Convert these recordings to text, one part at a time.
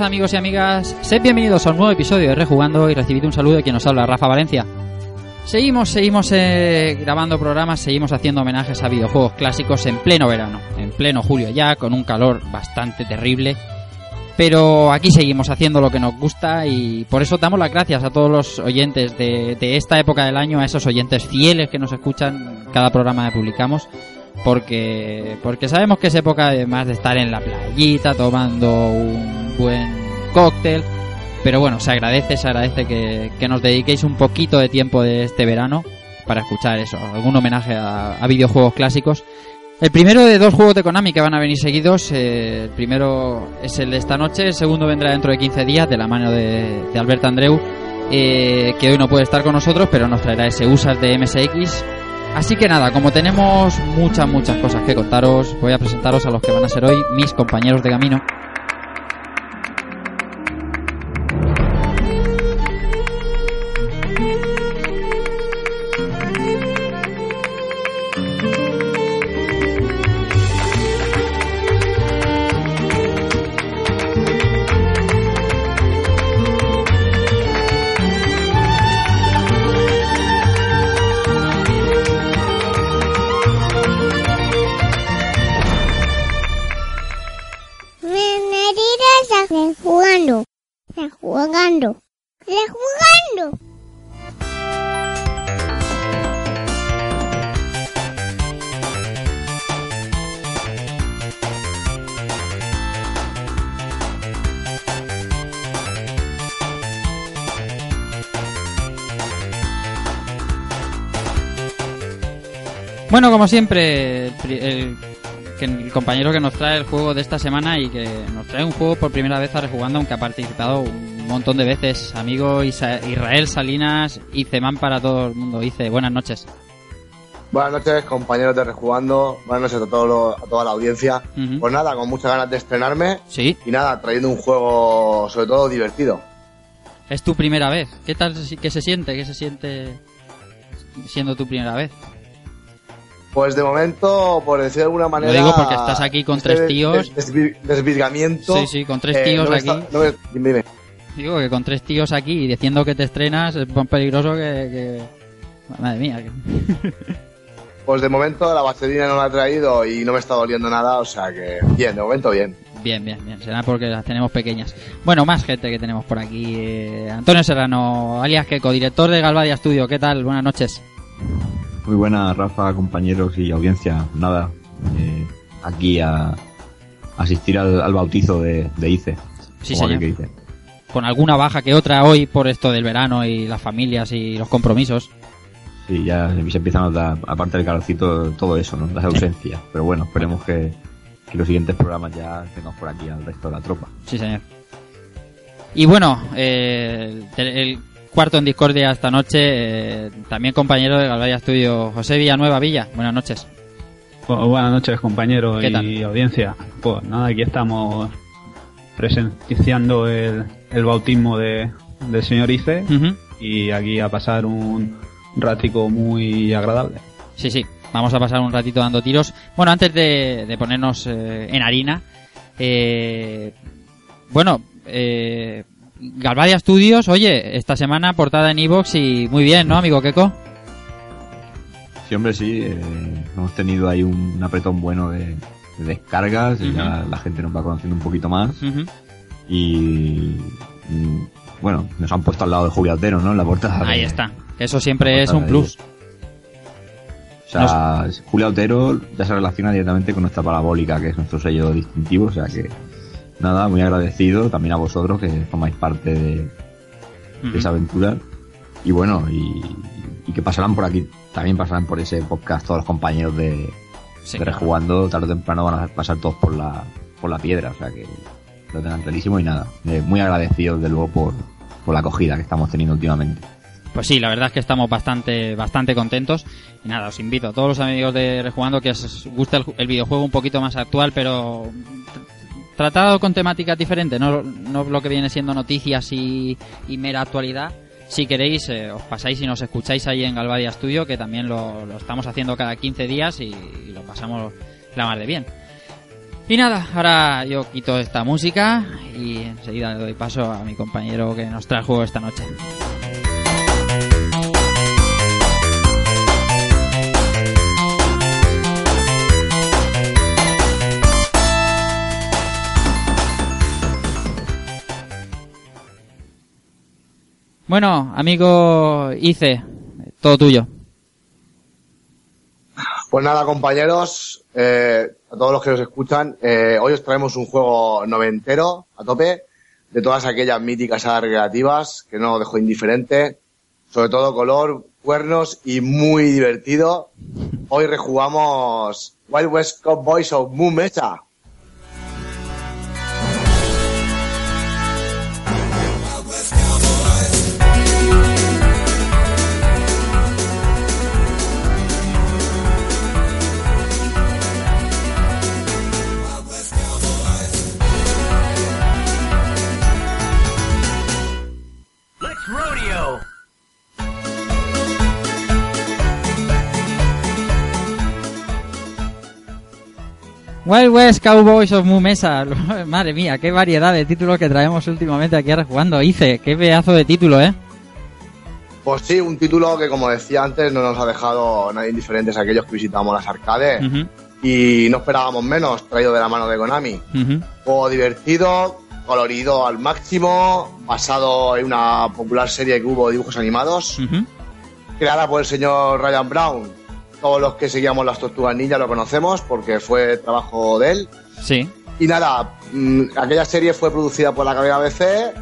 Amigos y amigas, sed bienvenidos a un nuevo episodio de Rejugando y recibid un saludo de quien nos habla, Rafa Valencia. Seguimos, seguimos eh, grabando programas, seguimos haciendo homenajes a videojuegos clásicos en pleno verano, en pleno julio ya, con un calor bastante terrible. Pero aquí seguimos haciendo lo que nos gusta y por eso damos las gracias a todos los oyentes de, de esta época del año, a esos oyentes fieles que nos escuchan cada programa que publicamos porque porque sabemos que es época además de estar en la playita tomando un buen cóctel. Pero bueno se agradece se agradece que, que nos dediquéis un poquito de tiempo de este verano para escuchar eso algún homenaje a, videojuegos clásicos. El primero de dos juegos de Konami que van a venir seguidos eh, el primero es el de esta noche el segundo vendrá dentro de 15 días de la mano de, de Albert Andreu eh, que hoy no puede estar con nosotros pero nos traerá ese USAS de MSX Así que nada, como tenemos muchas, muchas cosas que contaros, voy a presentaros a los que van a ser hoy mis compañeros de camino. Bueno, como siempre, el, compañero que nos trae el juego de esta semana y que nos trae un juego por primera vez a rejugando, aunque ha participado un montón de veces. Amigo Isa- Israel Salinas, Iceman para todo el mundo. Ice, buenas noches. Buenas noches, compañeros de Rejugando. Buenas noches a, todo lo- a toda la audiencia. Pues nada, con muchas ganas de estrenarme Sí, y nada, trayendo un juego sobre todo divertido. es tu primera vez. ¿Qué tal qué se siente? ¿Qué se siente siendo tu primera vez? Pues de momento, por decir de alguna manera. digo porque estás aquí con este tres tíos. des- desvi- desvirgamiento. Sí, sí, con tres eh, tíos no me aquí. está- no me- dime, dime. Digo que con tres tíos aquí y diciendo que te estrenas es más peligroso que... que... Madre mía. Pues de momento la vaselina no la ha traído y no me está doliendo nada, o sea que bien, de momento bien. Bien, bien, bien. Será porque las tenemos pequeñas. Bueno, más gente que tenemos por aquí. Eh, Antonio Serrano, alias Keco, director de Galvadia Studio. ¿Qué tal? Buenas noches. Muy buenas, Rafa, compañeros y audiencia. Nada, eh, aquí a asistir al, al bautizo de, de ICE. Sí, señor. aquel que dice. Con alguna baja que otra hoy por esto del verano y las familias y los compromisos. Sí, ya se empieza a notar, aparte del calorcito, todo eso, ¿no? Las ausencias. Pero bueno, esperemos que, que los siguientes programas ya tengamos por aquí al resto de la tropa. Sí, señor. Y bueno, eh, el, el cuarto en discordia esta noche, eh, también compañero de Galvadia Studio, José Villanueva Villa. Buenas noches. Buenas noches, compañeros ¿Qué y tal? audiencia. Pues nada, aquí estamos presenciando el, el bautismo de, del señor Ice y aquí a pasar un ratico muy agradable. Sí, sí, vamos a pasar un ratito dando tiros. Bueno, antes de, de ponernos eh, en harina, eh, bueno, eh, Galvadia Studios, oye, esta semana portada en Evox y muy bien, ¿no, amigo Keko? Sí, hombre, sí, eh, hemos tenido ahí un apretón bueno de, de descargas y ya la gente nos va conociendo un poquito más. Y bueno, nos han puesto al lado de Julio Altero, ¿no? En la portada. Ahí de- está, eso siempre es un plus. O sea, Julio Otero ya se relaciona directamente con nuestra parabólica, que es nuestro sello distintivo. O sea que, nada, muy agradecido también a vosotros que formáis parte de, de esa aventura. Y bueno, y, y que pasarán por aquí, también pasarán por ese podcast todos los compañeros de, Sí, de claro. Rejugando, tarde o temprano van a pasar todos por la, por la piedra, o sea que lo tengan clarísimo y nada. eh, muy agradecidos de luego por, por la acogida que estamos teniendo últimamente. Pues sí, la verdad es que estamos bastante, bastante contentos. Y nada, os invito a todos los amigos de Rejugando que os gusta el, el videojuego un poquito más actual, pero tratado con temáticas diferentes, no, lo que viene siendo noticias y, mera actualidad. Si queréis, eh, os pasáis y nos escucháis ahí en Galvadia Studio, que también lo, estamos haciendo cada 15 días y, lo pasamos la mar de bien. Y nada, ahora yo quito esta música y enseguida le doy paso a mi compañero que nos trae el juego esta noche. Bueno, amigo Ice, todo tuyo. Pues nada, compañeros, eh, a todos los que nos escuchan, eh, hoy os traemos un juego noventero, a tope, de todas aquellas míticas sagas recreativas, que no dejó indiferente, sobre todo color, cuernos y muy divertido. Hoy rejugamos Wild West Cowboys of Moon Mesa. Wild West Cowboys of Moo Mesa. Madre mía, qué variedad de títulos que traemos últimamente aquí a Rejugando. Ice, qué pedazo de título, ¿eh? Pues sí, un título que, como decía antes, no nos ha dejado nadie indiferentes a aquellos que visitamos las arcades. Ujú, Y no esperábamos menos, traído de la mano de Konami. ujú. Juego divertido, colorido al máximo, basado en una popular serie que hubo de dibujos animados, Ujú. creada por el señor Ryan Brown. Todos los que seguíamos las Tortugas Ninja lo conocemos porque fue trabajo de él. Sí. Y nada, mm, aquella serie fue producida por la KBC.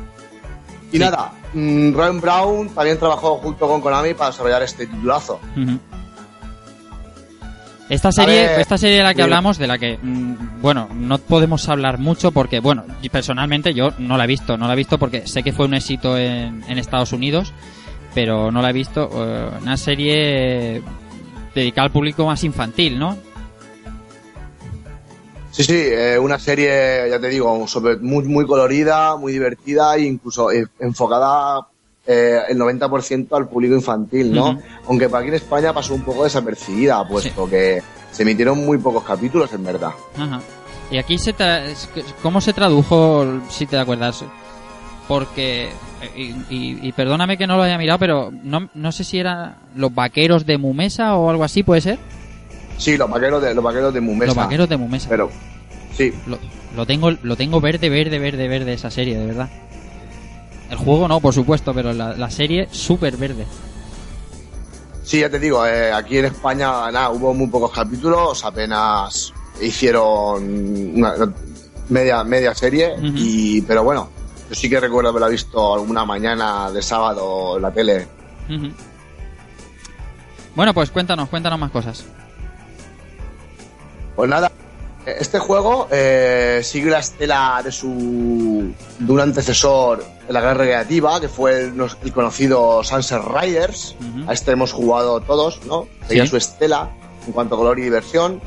Y Sí. nada, mm, Ryan Brown también trabajó junto con Konami para desarrollar este titulazo. Esta serie, ver, esta serie de la que hablamos, de la que, mm, bueno, no podemos hablar mucho porque, bueno, personalmente yo no la he visto, no la he visto porque sé que fue un éxito en, en Estados Unidos, pero no la he visto. eh, una serie dedicada al público más infantil, ¿no? Sí, sí, eh, una serie, ya te digo, sobre, muy, muy colorida, muy divertida e incluso eh, enfocada eh, el 90% al público infantil, ¿no? Aunque para aquí en España pasó un poco desapercibida, puesto que se emitieron muy pocos capítulos, en verdad. Ajá. Y aquí se tra- ¿cómo se tradujo, si te acuerdas? Porque, y, y- y perdóname que no lo haya mirado, pero no, no sé si eran los vaqueros de Mumesa o algo así, ¿puede ser? Sí, los vaqueros de, los vaqueros de Mumesa. Los vaqueros de Mumesa. Pero, sí, Lo, lo tengo, lo tengo verde, verde, verde, verde esa serie, de verdad. El juego no, por supuesto, pero la, la serie súper verde. sí, ya te digo, eh, aquí en España, nada, hubo muy pocos capítulos, apenas hicieron una, media, media serie, y, pero bueno, yo sí que recuerdo haberla visto alguna mañana de sábado en la tele. Bueno, pues cuéntanos, cuéntanos más cosas. Pues nada, este juego eh, sigue la estela de su de un antecesor de la guerra recreativa, que fue el, conocido Sunset Riders. A este hemos jugado todos, ¿no? Seguía Sí. su estela en cuanto a color y diversión.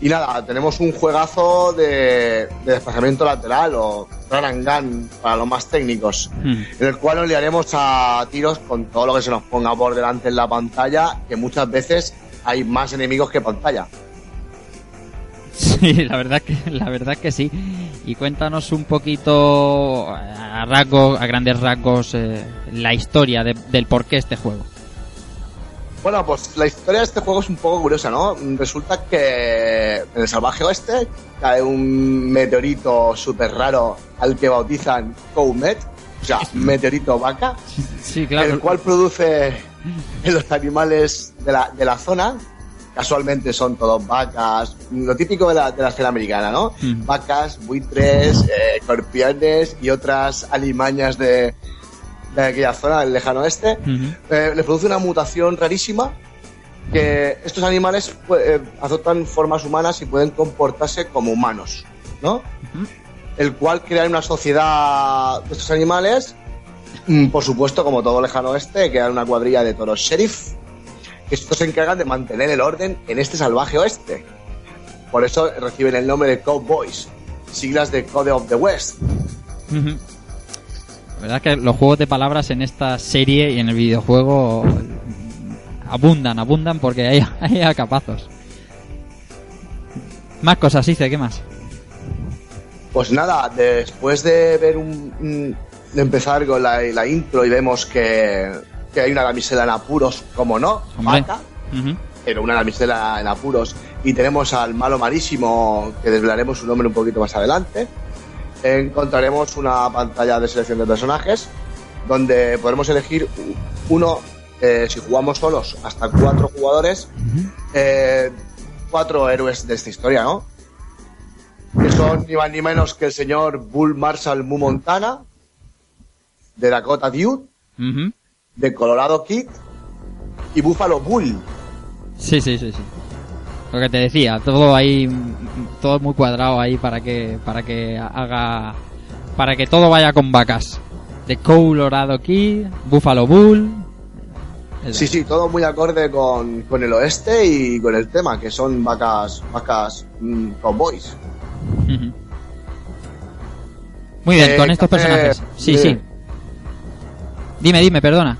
Y nada, tenemos un juegazo de, de desplazamiento lateral o run and gun para los más técnicos, Ujú. en el cual nos liaremos a tiros con todo lo que se nos ponga por delante en la pantalla, que muchas veces hay más enemigos que pantalla. Sí, la verdad que la verdad que sí. Y cuéntanos un poquito a rasgos, a grandes rasgos, eh, la historia de- del por qué este juego. Bueno, pues la historia de este juego es un poco curiosa, ¿no? Resulta que en el salvaje oeste cae un meteorito súper raro al que bautizan Coumet, o sea, meteorito vaca, Sí, el cual produce en los animales de la, de la zona, casualmente son todos vacas, lo típico de la, de la escena americana, ¿no? Mm. Vacas, buitres, eh, escorpiones y otras alimañas de, de aquella zona del lejano oeste, eh, le produce una mutación rarísima que estos animales pues, eh, adoptan formas humanas y pueden comportarse como humanos, ¿no? El cual crea una sociedad de estos animales, mm, por supuesto, como todo lejano oeste, crean una cuadrilla de toros sheriff, que estos se encargan de mantener el orden en este salvaje oeste. Por eso reciben el nombre de Cowboys, siglas de Code of the West. Verdad que los juegos de palabras en esta serie y en el videojuego abundan, abundan porque hay, hay a capazos. Más cosas, hice, ¿qué más? Pues nada, después de ver un, de empezar con la, la intro y vemos que, que hay una damisela en apuros, como no, vaca, Ujú. pero una damisela en apuros, y tenemos al malo malísimo, que desvelaremos su nombre un poquito más adelante, encontraremos una pantalla de selección de personajes, donde podremos elegir uno, eh, si jugamos solos, hasta cuatro jugadores, eh, cuatro héroes de esta historia, ¿no? Que son ni más ni menos que el señor Bull Marshall Mu Montana, de Dakota Dude, de Colorado Kid y Buffalo Bull. Sí, sí, sí, sí. Lo que te decía, todo ahí, todo muy cuadrado ahí para que, para que haga, para que todo vaya con vacas. De Colorado Kid, Buffalo Bull. Sí, sí, todo muy acorde con, con el oeste y con el tema, que son vacas, vacas mm, cowboys. Muy bien, Eh, con estos eh, personajes. Sí, eh, sí. Dime, dime, perdona.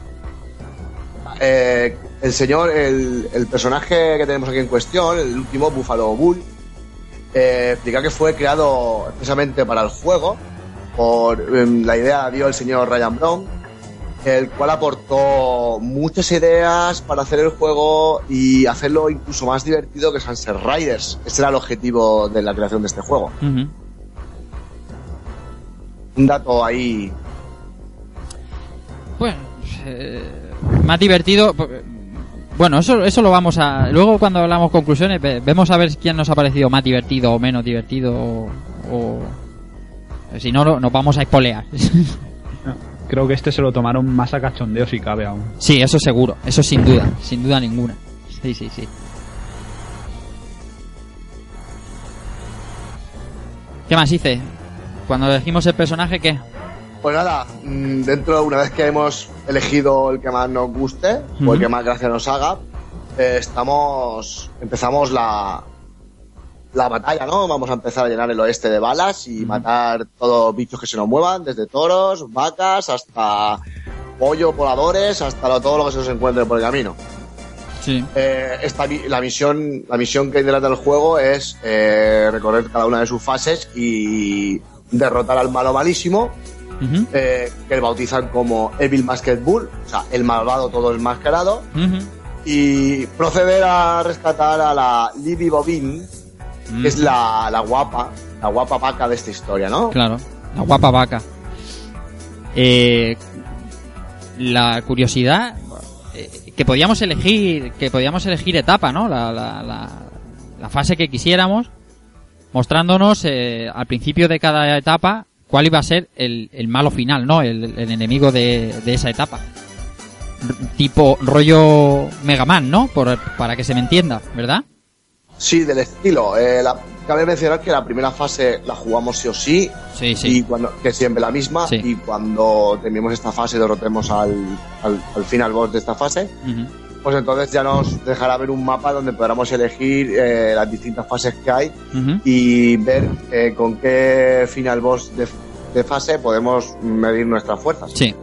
Eh, el señor, el, el personaje que tenemos aquí en cuestión, el último Buffalo Bull, eh, explica que fue creado especialmente para el juego. Por em, la idea dio el señor Ryan Brown, el cual aportó muchas ideas para hacer el juego y hacerlo incluso más divertido que Sunset Riders. Ese era el objetivo de la creación de este juego. Un dato ahí. Bueno, eh, más divertido. Bueno, eso, eso lo vamos a. Luego, cuando hablamos conclusiones, ve- vemos a ver quién nos ha parecido más divertido o menos divertido. O. o- Si no, no- nos vamos a espolear. Creo que este se lo tomaron más a cachondeo si cabe aún. sí, eso seguro. Eso sin duda. Sin duda ninguna. Sí, sí, sí. ¿Qué más hice? Cuando elegimos el personaje, ¿qué? Pues nada, mm, dentro, una vez que hemos elegido el que más nos guste o el que más gracia nos haga, eh, estamos. empezamos la. la batalla, ¿no? Vamos a empezar a llenar el oeste de balas y matar todos los bichos que se nos muevan, desde toros, vacas, hasta pollo, voladores, hasta lo- todo lo que se nos encuentre por el camino. Sí. Eh, esta, la misión la misión que delata el juego es eh, recorrer cada una de sus fases y derrotar al malo malísimo Eh, que bautizan como Evil Masked Bull, o sea, el malvado todo enmascarado, ujú. y proceder a rescatar a la Libby Bobin, que es la, la guapa, la guapa vaca de esta historia, ¿no? Claro, la guapa vaca. Eh, la curiosidad eh, que podíamos elegir, que podíamos elegir etapa, ¿no? La, la, la, la fase que quisiéramos, mostrándonos eh, al principio de cada etapa cuál iba a ser el, el malo final, ¿no? El, el enemigo de, de esa etapa. R- tipo rollo Mega Man, ¿no? Por, para que se me entienda, ¿verdad? Sí, del estilo. Eh, la- cabe mencionar que la primera fase la jugamos sí o sí, Sí, y sí. cuando que siempre la misma, Sí. y cuando terminemos esta fase derrotemos al, al, al final boss de esta fase, Ujú. Pues entonces ya nos dejará ver un mapa donde podamos elegir eh, las distintas fases que hay y ver eh, con qué final boss de, de fase podemos medir nuestras fuerzas. Sí.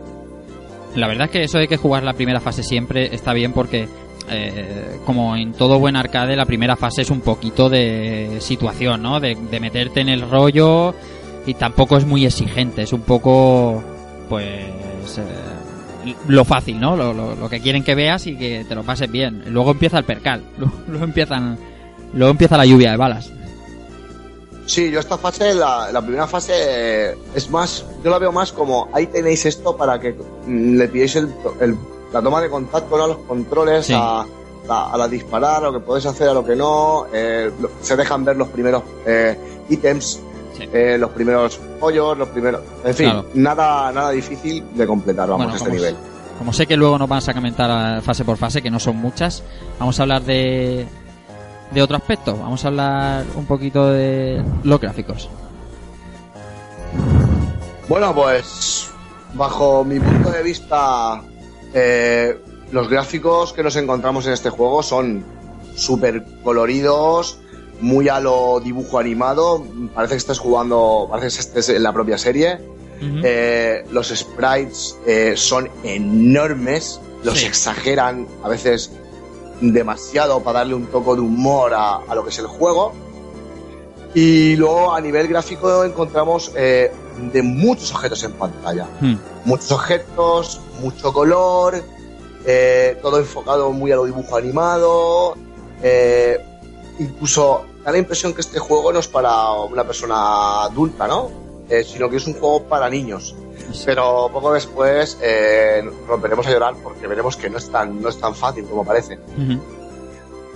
La verdad es que eso de que jugar la primera fase siempre está bien porque, eh, como en todo buen arcade, la primera fase es un poquito de situación, ¿no? De, de meterte en el rollo y tampoco es muy exigente, es un poco, pues, eh, lo fácil, ¿no? Lo, lo- lo que quieren que veas y que te lo pases bien. Luego empieza el percal, luego, luego empiezan, luego empieza la lluvia de balas. Sí, yo esta fase, la, la primera fase eh, es más, yo la veo más como ahí tenéis esto para que mm, le pilléis el, el- la toma de contacto ¿no? a los controles, Sí. a, a, a la disparar, a lo que podéis hacer, a lo que no, eh, lo- se dejan ver los primeros eh, ítems Sí. eh, los primeros pollos, los primeros... En fin, Claro. nada nada difícil de completar, vamos, Bueno, a este nivel. como sé que luego nos van a comentar a- fase por fase, que no son muchas, vamos a hablar de, de otro aspecto. Vamos a hablar un poquito de los gráficos. Bueno, pues bajo mi punto de vista, eh, los gráficos que nos encontramos en este juego son súper coloridos, muy a lo dibujo animado. Parece que estés jugando, parece que estés en la propia serie. Eh, los sprites eh, son enormes, los Sí. exageran a veces demasiado para darle un toque de humor a, a lo que es el juego. Y luego a nivel gráfico encontramos eh, de muchos objetos en pantalla. Hmm. Muchos objetos, mucho color, eh, todo enfocado muy a lo dibujo animado. eh, incluso da la impresión que este juego no es para una persona adulta, ¿no? Eh, sino que es un juego para niños. Pero poco después eh, romperemos a llorar porque veremos que no es tan, no es tan fácil como parece.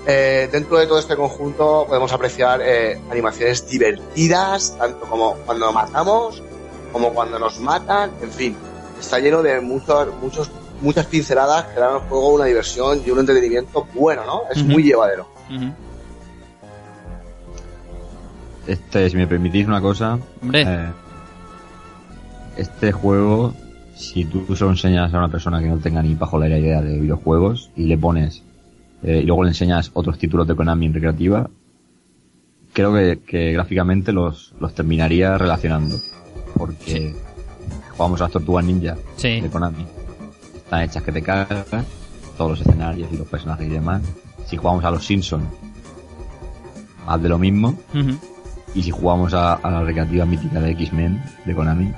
Eh, dentro de todo este conjunto podemos apreciar animaciones divertidas, tanto como cuando matamos, como cuando nos matan, en fin, está lleno de muchos, muchos, muchas pinceladas que dan al juego una diversión y un entretenimiento bueno, ¿no? Es muy llevadero. Este, si me permitís una cosa, Hombre, eh, este juego, si tú se lo enseñas a una persona que no tenga ni pajolera idea de videojuegos y le pones eh, y luego le enseñas otros títulos de Konami en recreativa, creo que, que gráficamente los, los terminaría relacionando. Porque jugamos a las tortugas ninja Sí. de Konami. Están hechas que te cagas, todos los escenarios y los personajes y demás. Si jugamos a los Simpsons, haz de lo mismo. Ujú. Y si jugamos a, a la recreativa mítica de X-Men de Konami,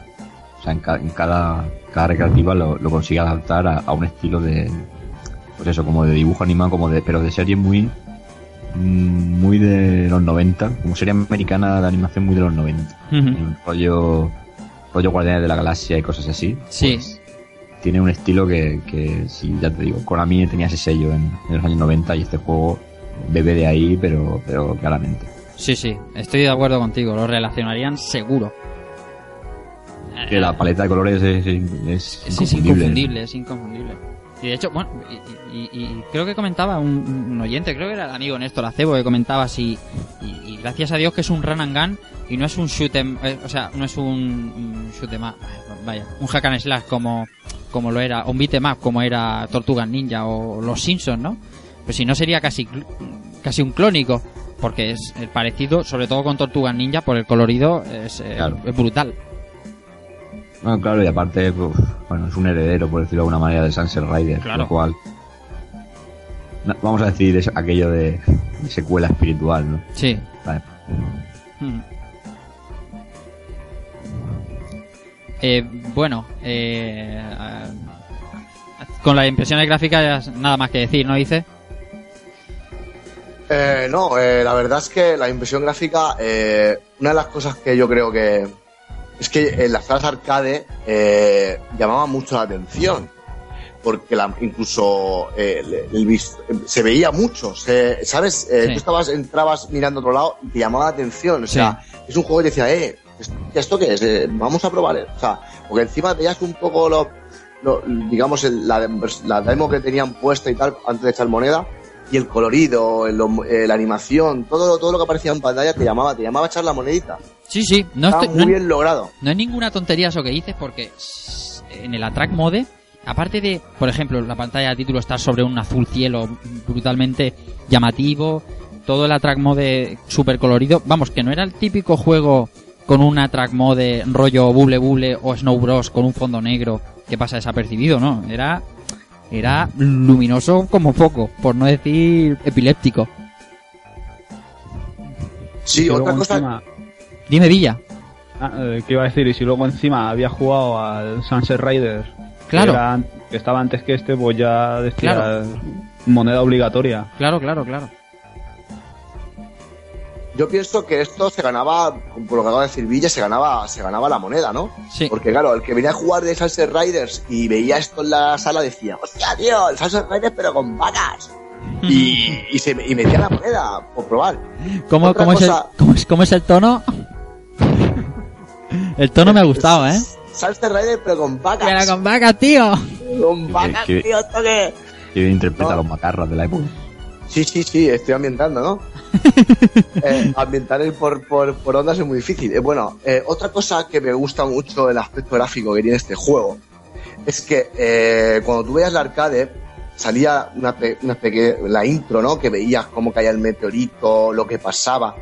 o sea, en, ca- en cada, cada recreativa lo, lo consigue adaptar a, a un estilo de, pues eso, como de dibujo animado, como de, pero de serie muy, mm, muy de los 90, como serie americana de animación muy de los 90. Ujú. Un rollo, rollo Guardianes de la Galaxia y cosas así. Sí. Pues, tiene un estilo que, que, sí, ya te digo, Konami tenía ese sello en, en los años 90 y este juego bebe de ahí, pero, pero claramente. Sí, sí, estoy de acuerdo contigo, lo relacionarían seguro. Que la paleta de colores es, es, Es, es inconfundible. es inconfundible. Y de hecho, bueno, y, y- y creo que comentaba un, un oyente, creo que era el amigo Néstor Acebo que comentaba si, y, y gracias a Dios que es un run and gun y no es un shoot em- eh, o sea, no es un, un shoot em up, vaya, un hack and slash como, como lo era, o un beat em up como era Tortugas Ninja o Los Simpsons, ¿no? Pues si no sería casi, casi un clónico, porque es el parecido, sobre todo con Tortugas Ninja, por el colorido, es, eh, Claro. es brutal. Bueno, claro, y aparte, pues, bueno, es un heredero, por decirlo de alguna manera, de Sunset Rider, Claro. lo cual... no, vamos a decir es aquello de, de secuela espiritual, ¿no? Sí. Vale. Mm. Eh, bueno, eh, ah, con las impresiones gráficas nada más que decir, ¿no dice? Eh, no, eh, la verdad es que la impresión gráfica, eh, una de las cosas que yo creo que es que en las salas arcade eh, llamaba mucho la atención. Porque la, incluso eh, el- el vis- se veía mucho, se- ¿sabes? Eh, Sí. Tú estabas, entrabas mirando a otro lado y te llamaba la atención. O sea, es un juego que decía, eh, ¿esto- ¿esto qué es? Eh, vamos a probar. O sea, porque encima veías un poco lo, digamos, el- la, la demo que tenían puesta y tal antes de echar moneda y el colorido, el- eh, la animación, todo, todo lo que aparecía en pantalla te llamaba, te llamaba a echar la monedita. Sí, sí, no, Estaba estoy- muy no- bien logrado. no es ninguna tontería eso que dices porque en el Attract Mode, aparte de, por ejemplo, la pantalla de título está sobre un azul cielo brutalmente llamativo, todo el Attract Mode súper colorido, vamos, que no era el típico juego con un Attract Mode rollo Bubble Bubble o Snow Bros con un fondo negro que pasa desapercibido, ¿no? Era, era luminoso como poco, por no decir epiléptico. Sí, Y otra cosa. encima- Dime Villa. Ah, eh, ¿Qué iba a decir? Y si luego encima había jugado al Sunset Riders, Claro. que, era an- que estaba antes que este, pues ya decía Claro. moneda obligatoria. Claro, claro, claro. Yo pienso que esto se ganaba, por lo que acaba de decir Villa, se ganaba, se ganaba la moneda, ¿no? Sí. Porque claro, el que venía a jugar de Sunset Riders y veía esto en la sala decía, hostia, tío, el Sunset Riders pero con vacas. Y, y, se, y metía la moneda por probar. ¿Cómo, es el, cosa- cómo, es, cómo es el tono? El tono me ha gustado, ¿eh? Sunset Rider, pero con vacas. Pero con vacas, tío. Con vacas, tío, esto que... Interpreta No. a los macarras de la época. Sí, sí, sí, estoy ambientando, ¿no? Eh, ambientar el por, por, por ondas es muy difícil. Eh, bueno, eh, otra cosa que me gusta mucho del aspecto gráfico que tiene este juego es que eh, cuando tú veías la arcade salía una, pe- una peque- la intro, ¿no? Que veías cómo caía el meteorito, lo que pasaba.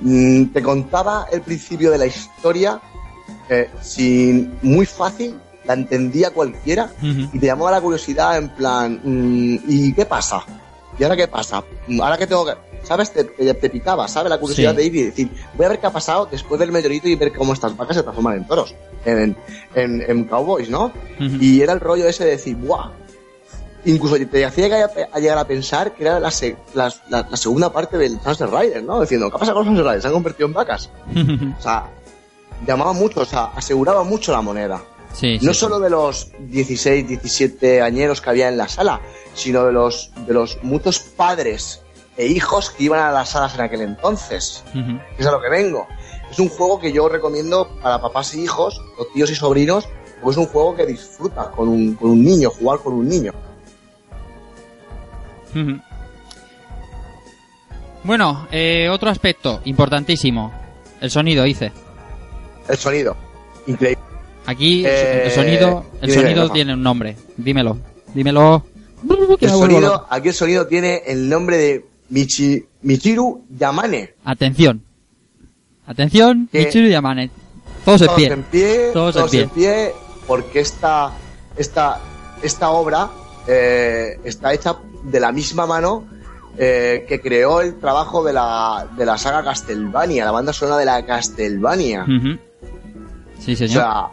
Mm, te contaba el principio de la historia sin muy fácil, la entendía cualquiera y te llamaba la curiosidad en plan, mm, ¿y qué pasa? ¿Y ahora qué pasa? Mm, Ahora que tengo que... ¿Sabes? Te, te, picaba, ¿sabes? La curiosidad Sí. de ir y decir, voy a ver qué ha pasado después del meteorito y ver cómo estas vacas se transforman en toros, en, en, en cowboys, ¿no? Y era el rollo ese de decir, ¡buah! Incluso te hacía a llegar a pensar que era la, se- la, la- la segunda parte del Sunset Rider, ¿no? Diciendo, ¿qué pasa con los Sunset Riders? ¿Se han convertido en vacas? O sea, llamaba mucho, o sea, aseguraba mucho la moneda. Sí, sí, No sí. solo de los 16, 17 añeros que había en la sala, sino de los, de los muchos padres e hijos que iban a las salas en aquel entonces. Que es a lo que vengo. Es un juego que yo recomiendo para papás y hijos, o tíos y sobrinos, porque es un juego que disfruta con un, con un niño, jugar con un niño. Bueno, eh, otro aspecto importantísimo. El sonido, dice. El sonido. Increíble. Aquí Eh, el sonido, el dime, sonido tiene un nombre. Dímelo. Dímelo. El sonido, aquí el sonido tiene el nombre de Michi, Michiru Yamane. Atención. Atención, Que- Michiru Yamane. Todos en todos pie. en pie, Todos todos, en en pie, porque esta, esta, esta obra eh, está hecha de la misma mano eh, que creó el trabajo de la, de la saga Castlevania, la banda sonora de la Castlevania. Ujú. Sí, O señor. sea,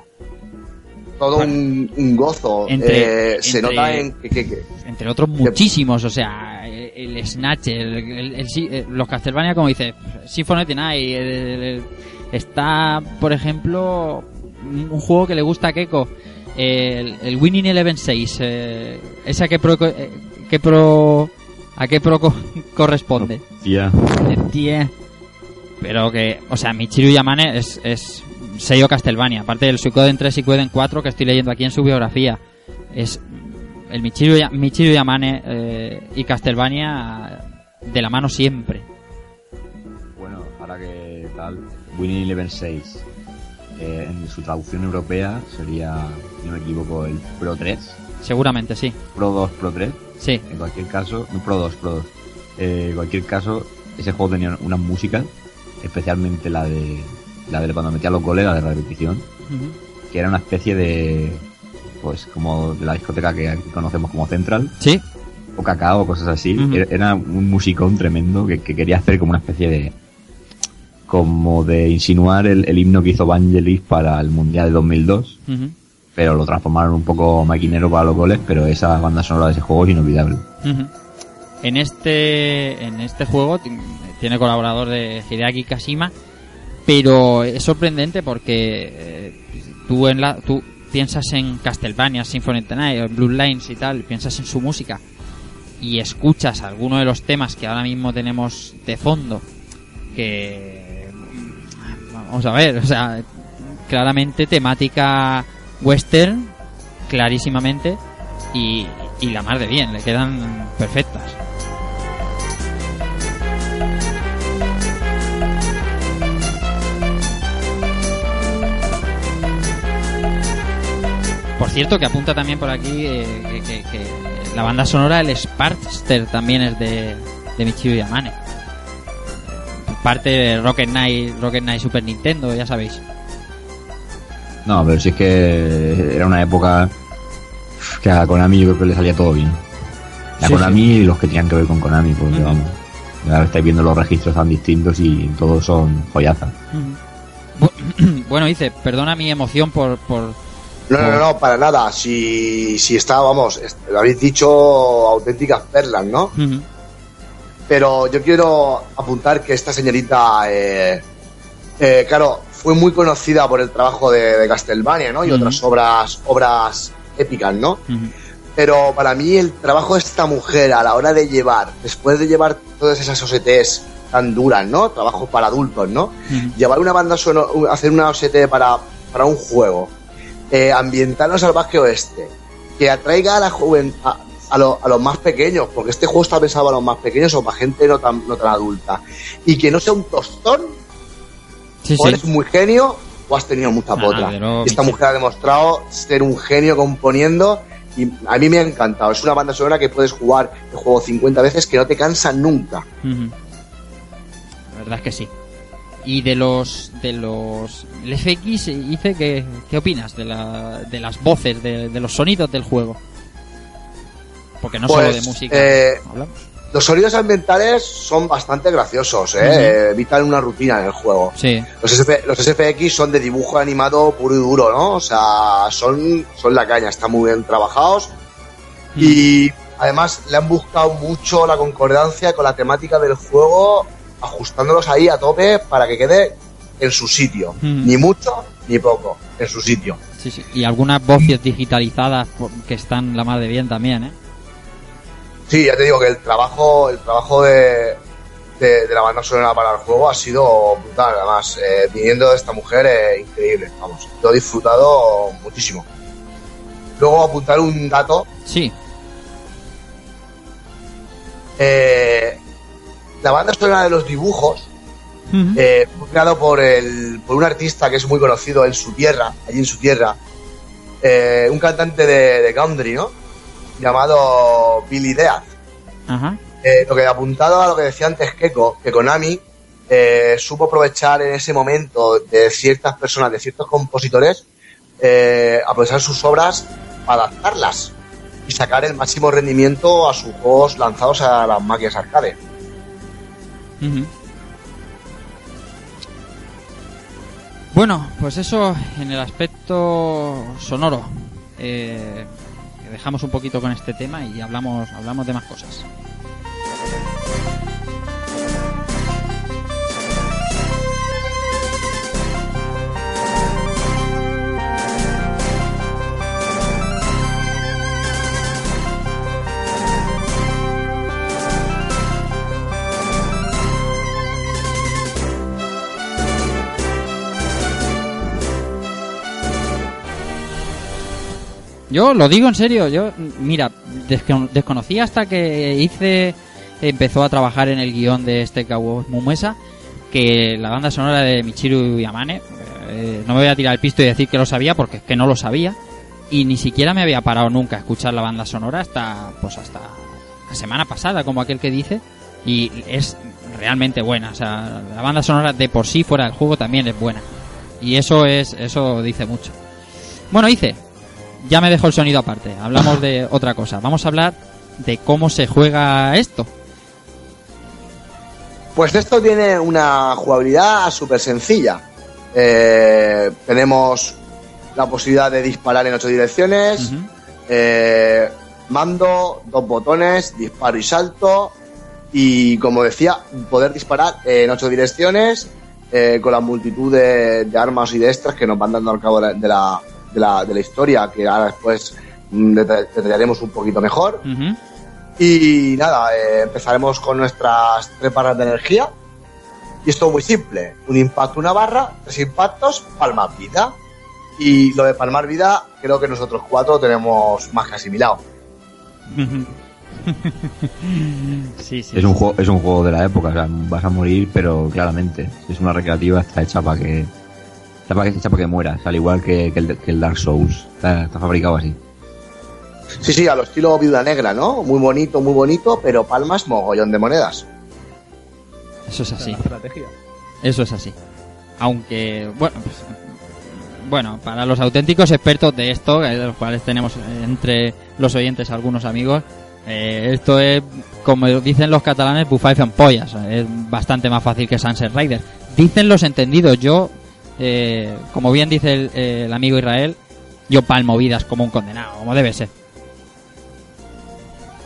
todo un, un gozo. Entre- Eh, se nota en que, que- que- Entre otros muchísimos, o sea, el, el Snatch, el, eh, los Castlevania, como dice, Symphony of the Night, está, por ejemplo, un juego que le gusta a Keiko, el, Winning Eleven 6, eh, esa que pro, eh, que pro, a qué pro co- corresponde. Tía, Tie. Pero que, o sea, Michiru Yamane es, es sello Castlevania. Aparte del Suikoden 3 y Suikoden 4 que estoy leyendo aquí en su biografía. Es el Michiru, Michiru Yamane eh, y Castlevania de la mano siempre. bueno, ahora que tal, Winning Eleven 6, eh, en su traducción europea sería, si no me equivoco, el Pro 3, Seguramente, sí. Pro 2, Pro 3. Sí. En cualquier caso, no, Pro 2, Pro 2. Eh, en cualquier caso, ese juego tenía unas músicas, especialmente la de la de cuando metía los goles, la de repetición, Ujú. que era una especie de pues como de la discoteca que conocemos como Central Sí. o Cacao o cosas así. Ujú. Era- Era un musicón tremendo que, que quería hacer como una especie de como de insinuar el, el himno que hizo Vangelis para el Mundial de 2002, Ujú. pero lo transformaron un poco maquinero para los goles, pero esa banda sonora de ese juego es inolvidable. En este en este juego tiene colaborador de Hideaki Kashima, pero es sorprendente porque eh, tú en la tú piensas en Castlevania, Symphony of the Night, Blue Lines y tal, piensas en su música y escuchas alguno de los temas que ahora mismo tenemos de fondo que vamos a ver, o sea, claramente temática western clarísimamente y la mar de bien, le quedan perfectas. Cierto, que apunta también por aquí eh, que, que- que la banda sonora, el Sparkster, también es de, de Michiru Yamane. Parte de Rocket Knight, Rocket Knight Super Nintendo, ya sabéis. No, pero si es que era una época que a Konami yo creo que le salía todo bien. A Sí, Konami y los que tenían que ver con Konami, porque Ujú. vamos, ahora estáis viendo los registros tan distintos y todos son joyazas. Bu- Bueno, dice, perdona mi emoción por... por No, no, no, no, para nada. Si, si está, vamos, est- habéis dicho auténticas perlas, ¿no? Pero yo quiero apuntar que esta señorita, eh, eh, claro, fue muy conocida por el trabajo de, de Castlevania, ¿no? Y otras obras, obras épicas, ¿no? Pero para mí el trabajo de esta mujer a la hora de llevar, después de llevar todas esas OSTs tan duras, ¿no? Trabajos para adultos, ¿no? Llevar una banda sonora, hacer una OST para, para un juego, eh, ambientarnos al Bosque Oeste, que atraiga a la joven, a, a, lo- a los más pequeños, porque este juego está pensado para los más pequeños o para gente no tan, no tan adulta, y que no sea un tostón, Sí, o sí. eres muy genio o has tenido mucha Ah, potra. esta mujer ha demostrado ser un genio componiendo y a mí me ha encantado. Es una banda sonora que puedes jugar el juego 50 veces que no te cansa nunca. La verdad es que sí. Y de los de los el FX dice que qué opinas de, la, de las voces de, de los sonidos del juego. Porque no solo Pues, de música eh. Los sonidos ambientales son bastante graciosos, ¿eh? Eh, evitan una rutina en el juego. Sí. Los, SF los SFX son de dibujo animado puro y duro, ¿no? O sea, son, son la caña, están muy bien trabajados. Y además le han buscado mucho la concordancia con la temática del juego, ajustándolos ahí a tope para que quede en su sitio. Mm. Ni mucho ni poco, en su sitio. Sí, sí. Y algunas voces digitalizadas que están la más de bien también, ¿eh? Sí, ya te digo que el trabajo, el trabajo de, de, de la banda sonora para el juego ha sido brutal. Además, eh, viniendo de esta mujer, eh, increíble. Vamos, lo he disfrutado muchísimo. Luego apuntar un dato Sí. Eh, la banda sonora de los dibujos eh, fue creado por, el, por un artista que es muy conocido en su tierra, allí en su tierra, eh, un cantante de, de country, ¿no? Llamado Billy Death. Eh, lo que apuntado a lo que decía antes Keiko, que Konami supo aprovechar en ese momento de ciertas personas, de ciertos compositores, aprovechar sus obras para adaptarlas y sacar el máximo rendimiento a sus juegos lanzados a las máquinas arcade. Bueno, pues eso en el aspecto sonoro. Eh, dejamos un poquito con este tema y hablamos, hablamos de más cosas. Yo lo digo en serio, yo, mira, desco- desconocía hasta que hice, empezó a trabajar en el guion de este Kawo Mumuesa, que la banda sonora de Michiru Yamane, eh, no me voy a tirar el pisto y decir que lo sabía porque es que no lo sabía, y ni siquiera me había parado nunca a escuchar la banda sonora hasta, pues hasta la semana pasada, como aquel que dice, y es realmente buena, o sea, la banda sonora de por sí fuera del juego también es buena, y eso es, eso dice mucho. Bueno, dice, ya me dejo el sonido aparte. Hablamos de otra cosa. Vamos a hablar de cómo se juega esto. Pues esto tiene una jugabilidad súper sencilla. Eh, tenemos la posibilidad de disparar en ocho direcciones, eh, mando, dos botones, disparo y salto, y como decía, poder disparar en ocho direcciones eh, con la multitud de, de armas y de extras que nos van dando al cabo de la, de la, de la- de la historia, que ahora después mm, deta- detallaremos un poquito mejor. Y nada, eh, empezaremos con nuestras tres barras de energía. Y esto es muy simple. Un impacto, una barra, tres impactos, palmar vida. Y lo de palmar vida, creo que nosotros cuatro tenemos más que asimilado. sí, sí. Es un, juego, es un juego de la época, o sea, vas a morir, pero claramente. Si es una recreativa, está hecha para que. Está, para que, hecha para que mueras, al igual que, que el, que el Dark Souls. Está, está fabricado así. Sí, sí, a lo estilo viuda negra, ¿no? Muy bonito, muy bonito, pero palmas mogollón de monedas. Eso es así. Eso es así. Aunque, bueno, pues, bueno, para los auténticos expertos de esto, eh, de los cuales tenemos eh, entre los oyentes algunos amigos, eh, esto es, como dicen los catalanes, bufar y pollas. Es bastante más fácil que Sunset Rider. Dicen los entendidos. Yo, eh, como bien dice el, eh, el amigo Israel, yo palmo vidas como un condenado, como debe ser.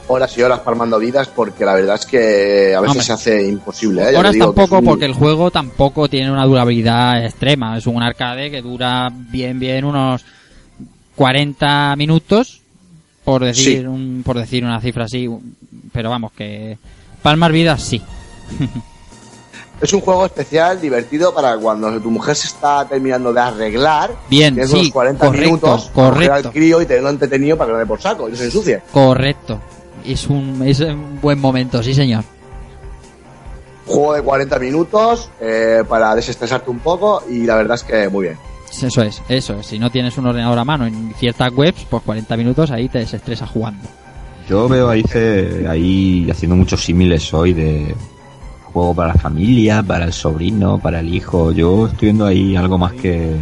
Horas y horas palmando vidas, porque la verdad es que a veces Hombre. se hace imposible. ¿eh? Te digo tampoco, un- porque el juego tampoco tiene una durabilidad extrema. Es un arcade que dura bien, bien unos 40 minutos, por decir, Sí. un, por decir una cifra así. Pero vamos, que palmar vidas sí. Es un juego especial, divertido para cuando tu mujer se está terminando de arreglar. Bien, tienes sí, unos 40 correcto, minutos. correcto. al crío y tenerlo entretenido para que no dé por saco y no se ensucie. Correcto. Es un, es un buen momento, sí señor. Juego de 40 minutos eh, para desestresarte un poco y la verdad es que muy bien. Eso es, eso es. Si no tienes un ordenador a mano en ciertas webs, pues 40 minutos ahí te desestresas jugando. Yo veo ahí, ahí haciendo muchos símiles hoy de juego para la familia, para el sobrino, para el hijo. Yo estoy viendo ahí algo más que,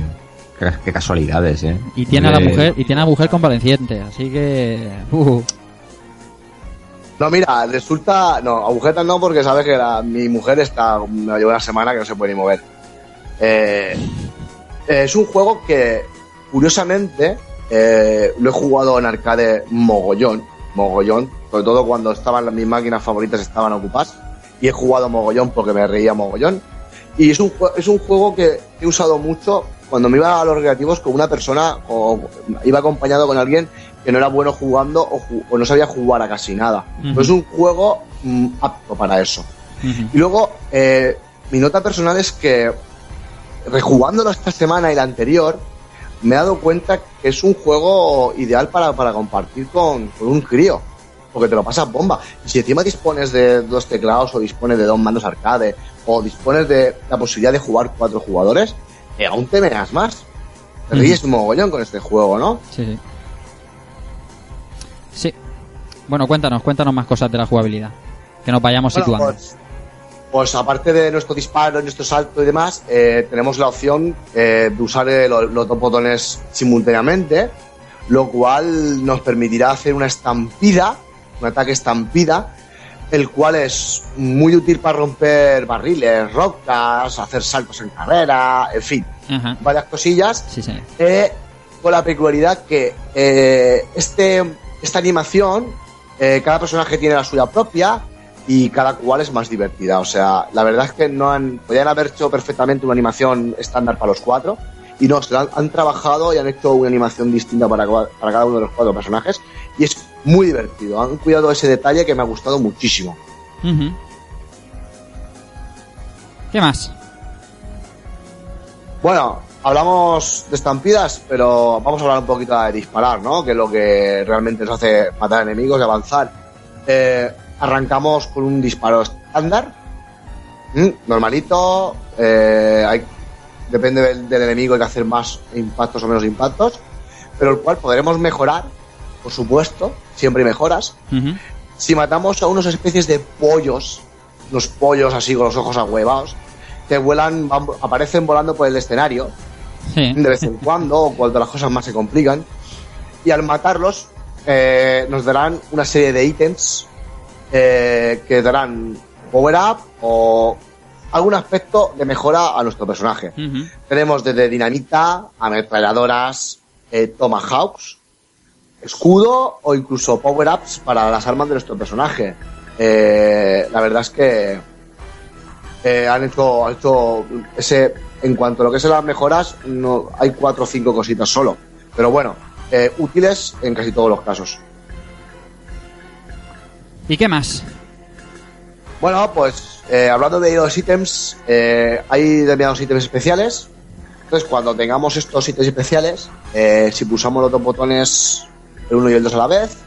que, que casualidades, ¿eh? Y tiene a la Eh, mujer, y tiene a la mujer convaleciente, así que. uh, No, mira, resulta. No, agujetas no, porque sabes que la- mi mujer está. Me lleva una semana que no se puede ni mover. Eh, es un juego que, curiosamente, eh, lo he jugado en arcade mogollón. Mogollón. Sobre todo cuando estaban las mis máquinas favoritas estaban ocupadas. Y he jugado mogollón porque me reía mogollón. Y es un, es un juego que he usado mucho cuando me iba a los recreativos con una persona o iba acompañado con alguien que no era bueno jugando o, ju- o no sabía jugar a casi nada. Pues es un juego mm, apto para eso. Y luego, eh, mi nota personal es que, rejugándolo esta semana y la anterior, me he dado cuenta que es un juego ideal para, para compartir con, con un crío. Porque te lo pasas bomba. Y si encima dispones de dos teclados o dispones de dos mandos arcade o dispones de la posibilidad de jugar cuatro jugadores, eh, aún te meas más. Te ríes mogollón con este juego, ¿no? Sí, sí. Sí. Bueno, cuéntanos, cuéntanos más cosas de la jugabilidad. Que nos vayamos Bueno, situando. pues, pues aparte de nuestro disparo, nuestro salto y demás, eh, tenemos la opción eh, de usar lo- los dos botones simultáneamente, lo cual nos permitirá hacer una estampida, un ataque estampida, el cual es muy útil para romper barriles, rocas, hacer saltos en carrera, en fin, Ajá. varias cosillas. Sí, señor. Eh, con la peculiaridad que eh, este, esta animación, eh, cada personaje tiene la suya propia y cada cual es más divertida. O sea, la verdad es que no han, podrían haber hecho perfectamente una animación estándar para los cuatro y no, se han, han trabajado y han hecho una animación distinta para, para cada uno de los cuatro personajes y es muy divertido. Han cuidado ese detalle que me ha gustado muchísimo. ¿Qué más? Bueno, hablamos de estampidas, pero vamos a hablar un poquito de disparar, ¿no? Que es lo que realmente nos hace matar enemigos y avanzar. Eh, arrancamos con un disparo estándar, ¿m? normalito, eh, hay, depende del, del enemigo, hay que hacer más impactos o menos impactos, pero el cual podremos mejorar, por supuesto, siempre hay mejoras, si matamos a unas especies de pollos, unos pollos así con los ojos ahuevados, que vuelan, van- aparecen volando por el escenario, Sí. de vez en cuando, o cuando las cosas más se complican, y al matarlos eh, nos darán una serie de ítems eh, que darán power up o algún aspecto de mejora a nuestro personaje. Tenemos desde dinamita, ametralladoras, eh, tomahawks, escudo o incluso power-ups para las armas de nuestro personaje. Eh, la verdad es que eh, han hecho, han hecho ese, en cuanto a lo que son las mejoras, no, hay cuatro o cinco cositas solo. Pero bueno, eh, útiles en casi todos los casos. ¿Y qué más? Bueno, pues hablando de los ítems, hay determinados ítems especiales. Entonces, cuando tengamos estos ítems especiales, si pulsamos los dos botones, el 1 y el 2 a la vez,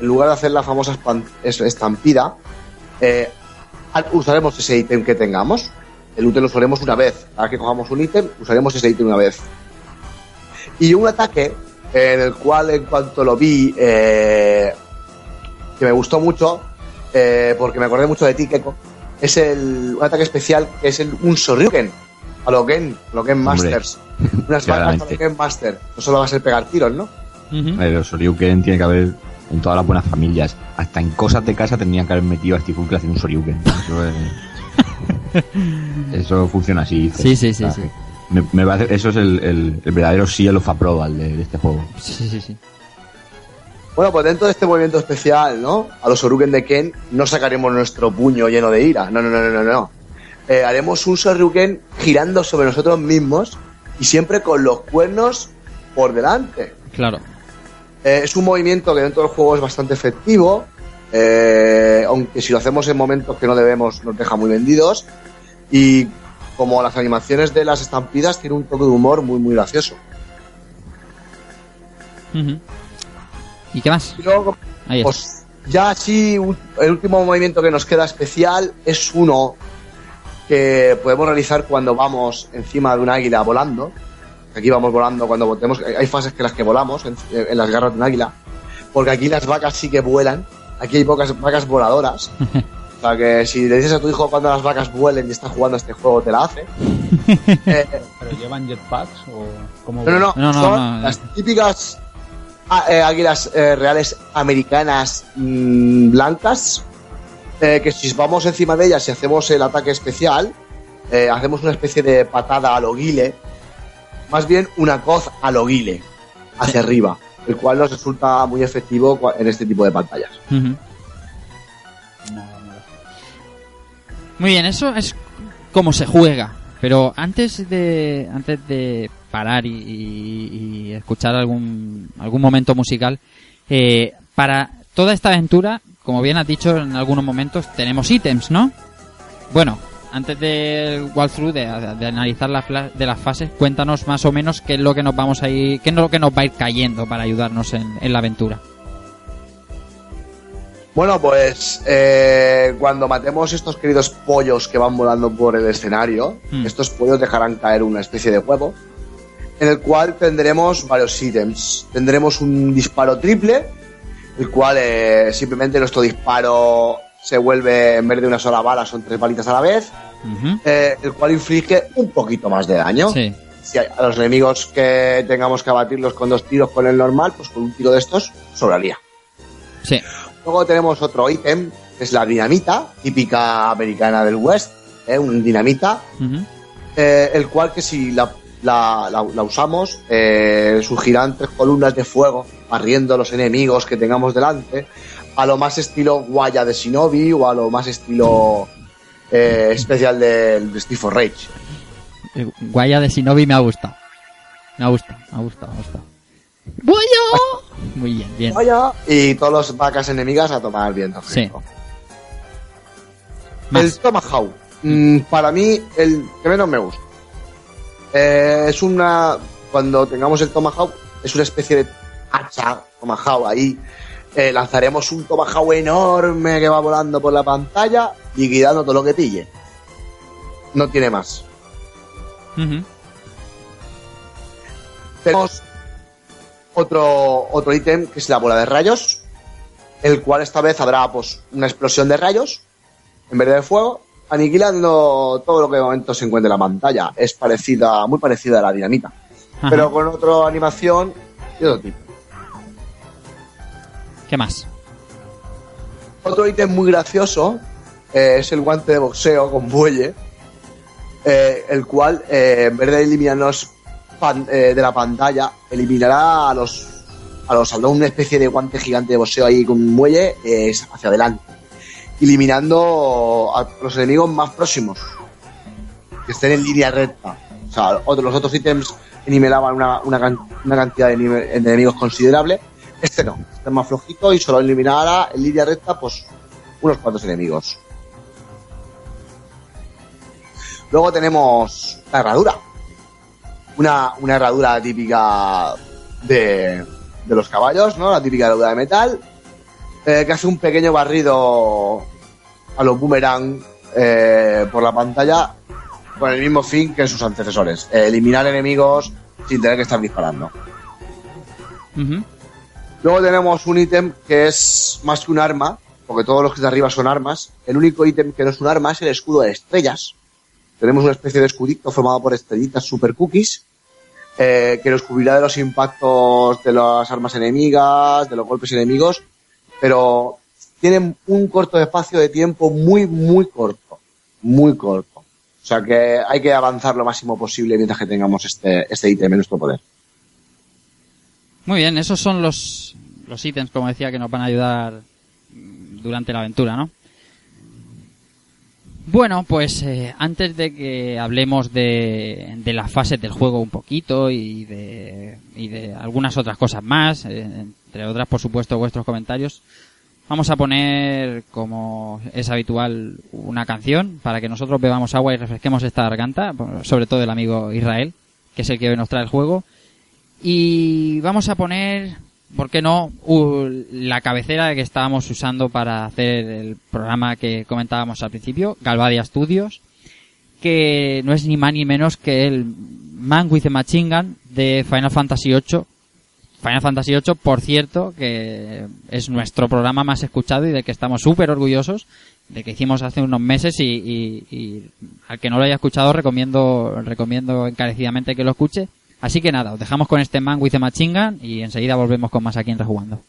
en lugar de hacer la famosa estampida, eh, usaremos ese ítem que tengamos. El ítem lo usaremos una vez. Vez que cojamos un ítem, usaremos ese ítem una vez. Y un ataque en el cual, en cuanto lo vi, eh, que me gustó mucho, eh, porque me acordé mucho de ti, Keko, es el, un ataque especial que es el, un Shoryuken, a lo Gen, a lo Gen Masters. Una espada a lo claramente. Gen Master. No solo va a ser pegar tiros, ¿no? Ujú. El Soryuken tiene que haber en todas las buenas familias. Hasta en cosas de casa tendrían que haber metido a Steve Urkel haciendo un Soryuken. Eso, es- eso funciona así. Sí, sí, sí, O sea, sí. Me, me parece- eso es el, el, el verdadero seal of approval de, de este juego. Sí, sí, sí. Bueno, pues dentro de este movimiento especial, ¿no? A los Shoryuken de Ken no sacaremos nuestro puño lleno de ira. No, no, no, no, no. Eh, haremos un Shoryuken girando sobre nosotros mismos y siempre con los cuernos por delante. Claro. Eh, es un movimiento que dentro del juego es bastante efectivo, eh, aunque si lo hacemos en momentos que no debemos nos deja muy vendidos. Y como las animaciones de las estampidas, tiene un toque de humor muy, muy gracioso. ¿Y qué más? Y luego, Ahí está. pues ya así, el último movimiento que nos queda especial es uno que podemos realizar cuando vamos encima de un águila volando. Aquí vamos volando cuando voltemos. Hay fases que las que volamos en, en las garras de un águila. Porque aquí las vacas sí que vuelan. Aquí hay pocas vacas voladoras. O sea que si le dices a tu hijo cuando las vacas vuelen y está jugando a este juego, te la hace. Eh, ¿Pero llevan jetpacks o cómo no, no, no. No, son no. las típicas ah, eh, águilas eh, reales americanas mm, blancas. eh, que si vamos encima de ellas y hacemos el ataque especial, eh, hacemos una especie de patada a lo guile. Más bien una coz a lo guile. Hacia arriba. El cual nos resulta muy efectivo en este tipo de pantallas. Muy bien, eso es como se juega. Pero antes de antes de parar y, y- y escuchar algún algún momento musical, eh, para toda esta aventura, como bien has dicho en algunos momentos, tenemos ítems, ¿no? Bueno, antes del walkthrough, de, de analizar las de las fases, cuéntanos más o menos qué es lo que nos vamos a ir, qué es lo que nos va a ir cayendo para ayudarnos en, en la aventura. Bueno, pues eh, cuando matemos estos queridos pollos que van volando por el escenario, Hmm. estos pollos dejarán caer una especie de huevo, en el cual tendremos varios ítems. Tendremos un disparo triple, el cual eh, simplemente nuestro disparo se vuelve, en vez de una sola bala, son tres balitas a la vez, eh, el cual inflige un poquito más de daño. Sí. Si a los enemigos que tengamos que abatirlos con dos tiros con el normal, pues con un tiro de estos sobraría. Sí. Luego tenemos otro ítem, que es la dinamita, típica americana del West, ¿eh? un dinamita, eh, el cual que si la, la- la- la usamos, eh, surgirán tres columnas de fuego, barriendo a los enemigos que tengamos delante, a lo más estilo Guaya de Shinobi o a lo más estilo eh, especial del de Steve for Rage. Eh, Guaya de Shinobi me ha gustado. Me ha gustado, me ha gustado, me ha gustado. ¡Guaya! Muy bien, bien. Guaya y todas las vacas enemigas a tomar viento. Sí. El. Tomahawk. Mm, para mí, el que menos me gusta. Eh, es una. Cuando tengamos el Tomahawk, es una especie de hacha Tomahawk ahí. Eh, lanzaremos un Tomahawk enorme que va volando por la pantalla, liquidando todo lo que pille. No tiene más. Tenemos otro, otro ítem que es la bola de rayos, el cual esta vez habrá pues una explosión de rayos en vez de fuego, aniquilando todo lo que de momento se encuentre en la pantalla. Es parecida, muy parecida a la dinamita, Ajá. pero con otra animación y otro tipo. ¿Qué más? Otro ítem muy gracioso eh, es el guante de boxeo con buelle, eh, el cual, eh, en vez de eliminarnos eh, de la pantalla, eliminará a los a los una especie de guante gigante de boxeo ahí con un muelle hacia adelante, eliminando a los enemigos más próximos, que estén en línea recta. O sea, otros, los otros ítems eliminaban una, una, una cantidad de enemigos considerable. Este no, este es más flojito y solo eliminará en línea recta pues unos cuantos enemigos. Luego tenemos la herradura. Una, una herradura típica de, de los caballos, ¿no? La típica herradura de metal. eh, que hace un pequeño barrido a los boomerang eh, por la pantalla con el mismo fin que sus antecesores. eh, eliminar enemigos sin tener que estar disparando. Luego tenemos un ítem que es más que un arma, porque todos los que de arriba son armas. El único ítem que no es un arma es el escudo de estrellas. Tenemos una especie de escudito formado por estrellitas super cookies eh, que nos cubrirá de los impactos de las armas enemigas, de los golpes enemigos, pero tienen un corto espacio de tiempo muy, muy corto. Muy corto. O sea que hay que avanzar lo máximo posible mientras que tengamos este, este ítem en nuestro poder. Muy bien, esos son los, los ítems, como decía, que nos van a ayudar durante la aventura, ¿no? Bueno, pues eh, antes de que hablemos de, de las fases del juego un poquito y de, y de algunas otras cosas más, eh, entre otras, por supuesto, vuestros comentarios, vamos a poner, como es habitual, una canción para que nosotros bebamos agua y refresquemos esta garganta, sobre todo el amigo Israel, que es el que nos trae el juego. Y vamos a poner, ¿por qué no?, la cabecera que estábamos usando para hacer el programa que comentábamos al principio, Galvadia Studios, que no es ni más ni menos que el Man with a Machine Gun de Final Fantasy VIII. Final Fantasy VIII, por cierto, que es nuestro programa más escuchado y del que estamos súper orgullosos, de que hicimos hace unos meses y, y- y al que no lo haya escuchado recomiendo, recomiendo encarecidamente que lo escuche. Así que nada, os dejamos con este Man with a Machine Gun y enseguida volvemos con más aquí en Rejugando.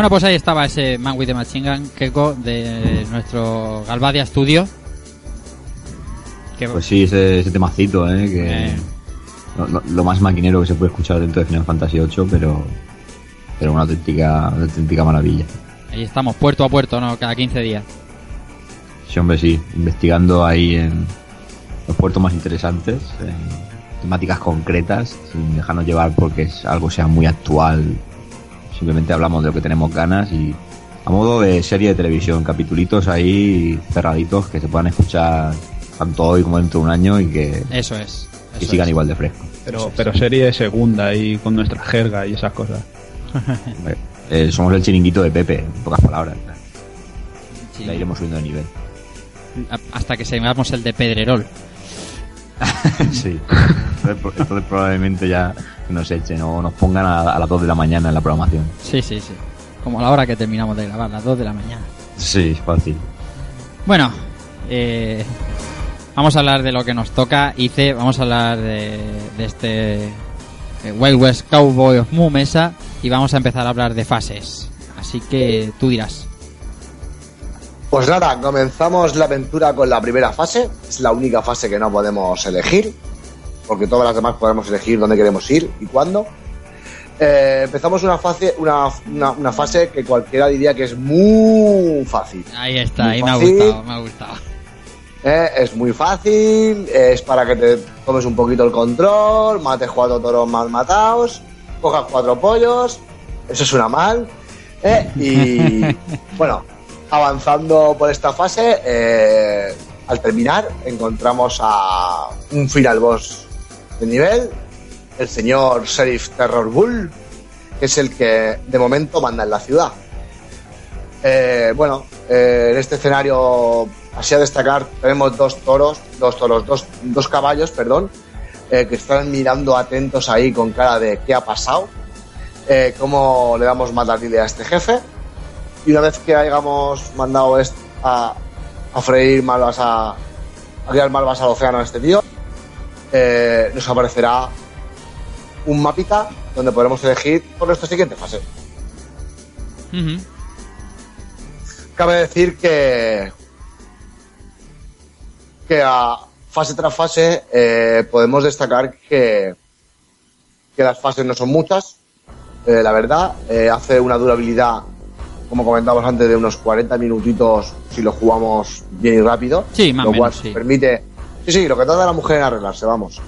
Bueno, pues ahí estaba ese Man with the Machine Gun Keiko de nuestro Galvadia Studio. Que, Pues sí, ese, ese temacito, ¿eh? Que Eh. Lo, lo- lo más maquinero que se puede escuchar dentro de Final Fantasy VIII, pero, pero una auténtica, una auténtica maravilla. ahí estamos, puerto a puerto, ¿no? Cada 15 días. Sí, hombre, sí, investigando ahí en, los puertos más interesantes, eh, temáticas concretas, sin dejarnos llevar porque es algo sea muy actual. Simplemente hablamos de lo que tenemos ganas y a modo de serie de televisión, capitulitos ahí cerraditos que se puedan escuchar tanto hoy como dentro de un año y que, Eso es. que eso sigan es. igual de frescos. Pero, pero serie de segunda y con nuestra jerga y esas cosas. Eh, somos el chiringuito de Pepe, en pocas palabras. Sí. La iremos subiendo de nivel. A- Hasta que seamos el de Pedrerol. sí. Entonces, entonces probablemente ya nos echen o nos pongan a, a las 2 de la mañana en la programación. Sí, sí, sí. Como a la hora que terminamos de grabar, las 2 de la mañana. Sí, fácil. Bueno, eh, vamos a hablar de lo que nos toca. Ice, vamos a hablar de, de este eh, Wild West Cowboy of Mu Mesa y vamos a empezar a hablar de fases. Así que tú dirás. Pues nada, comenzamos la aventura con la primera fase. Es la única fase que no podemos elegir, porque todas las demás podemos elegir dónde queremos ir y cuándo. Eh, empezamos una fase, una, una- una fase que cualquiera diría que es muy fácil. Ahí está, Muy ahí me ha gustado, me ha gustado. Eh, es muy fácil, es para que te tomes un poquito el control, mates cuatro toros mal matados, cojas cuatro pollos, eso suena mal. eh, y bueno, avanzando por esta fase, al terminar encontramos a un final boss nivel, el señor Sheriff Terror Bull, que es el que de momento manda en la ciudad. Eh, bueno, eh, en este escenario, así a destacar, tenemos dos toros, dos toros, dos, dos caballos, perdón, eh, que están mirando atentos ahí con cara de qué ha pasado, cómo le damos matadile a este jefe. Y una vez que hayamos mandado a, a freír malvas a, a malvas al océano a este tío, eh, nos aparecerá un mapita donde podremos elegir por nuestra siguiente fase. Cabe decir que que a fase tras fase eh, podemos destacar que, que las fases no son muchas, eh, la verdad, hace una durabilidad, como comentábamos antes, de unos 40 minutitos si lo jugamos bien y rápido, Sí, más lo cual menos, sí. permite, sí, sí, lo que tarda la mujer en arreglarse, vamos.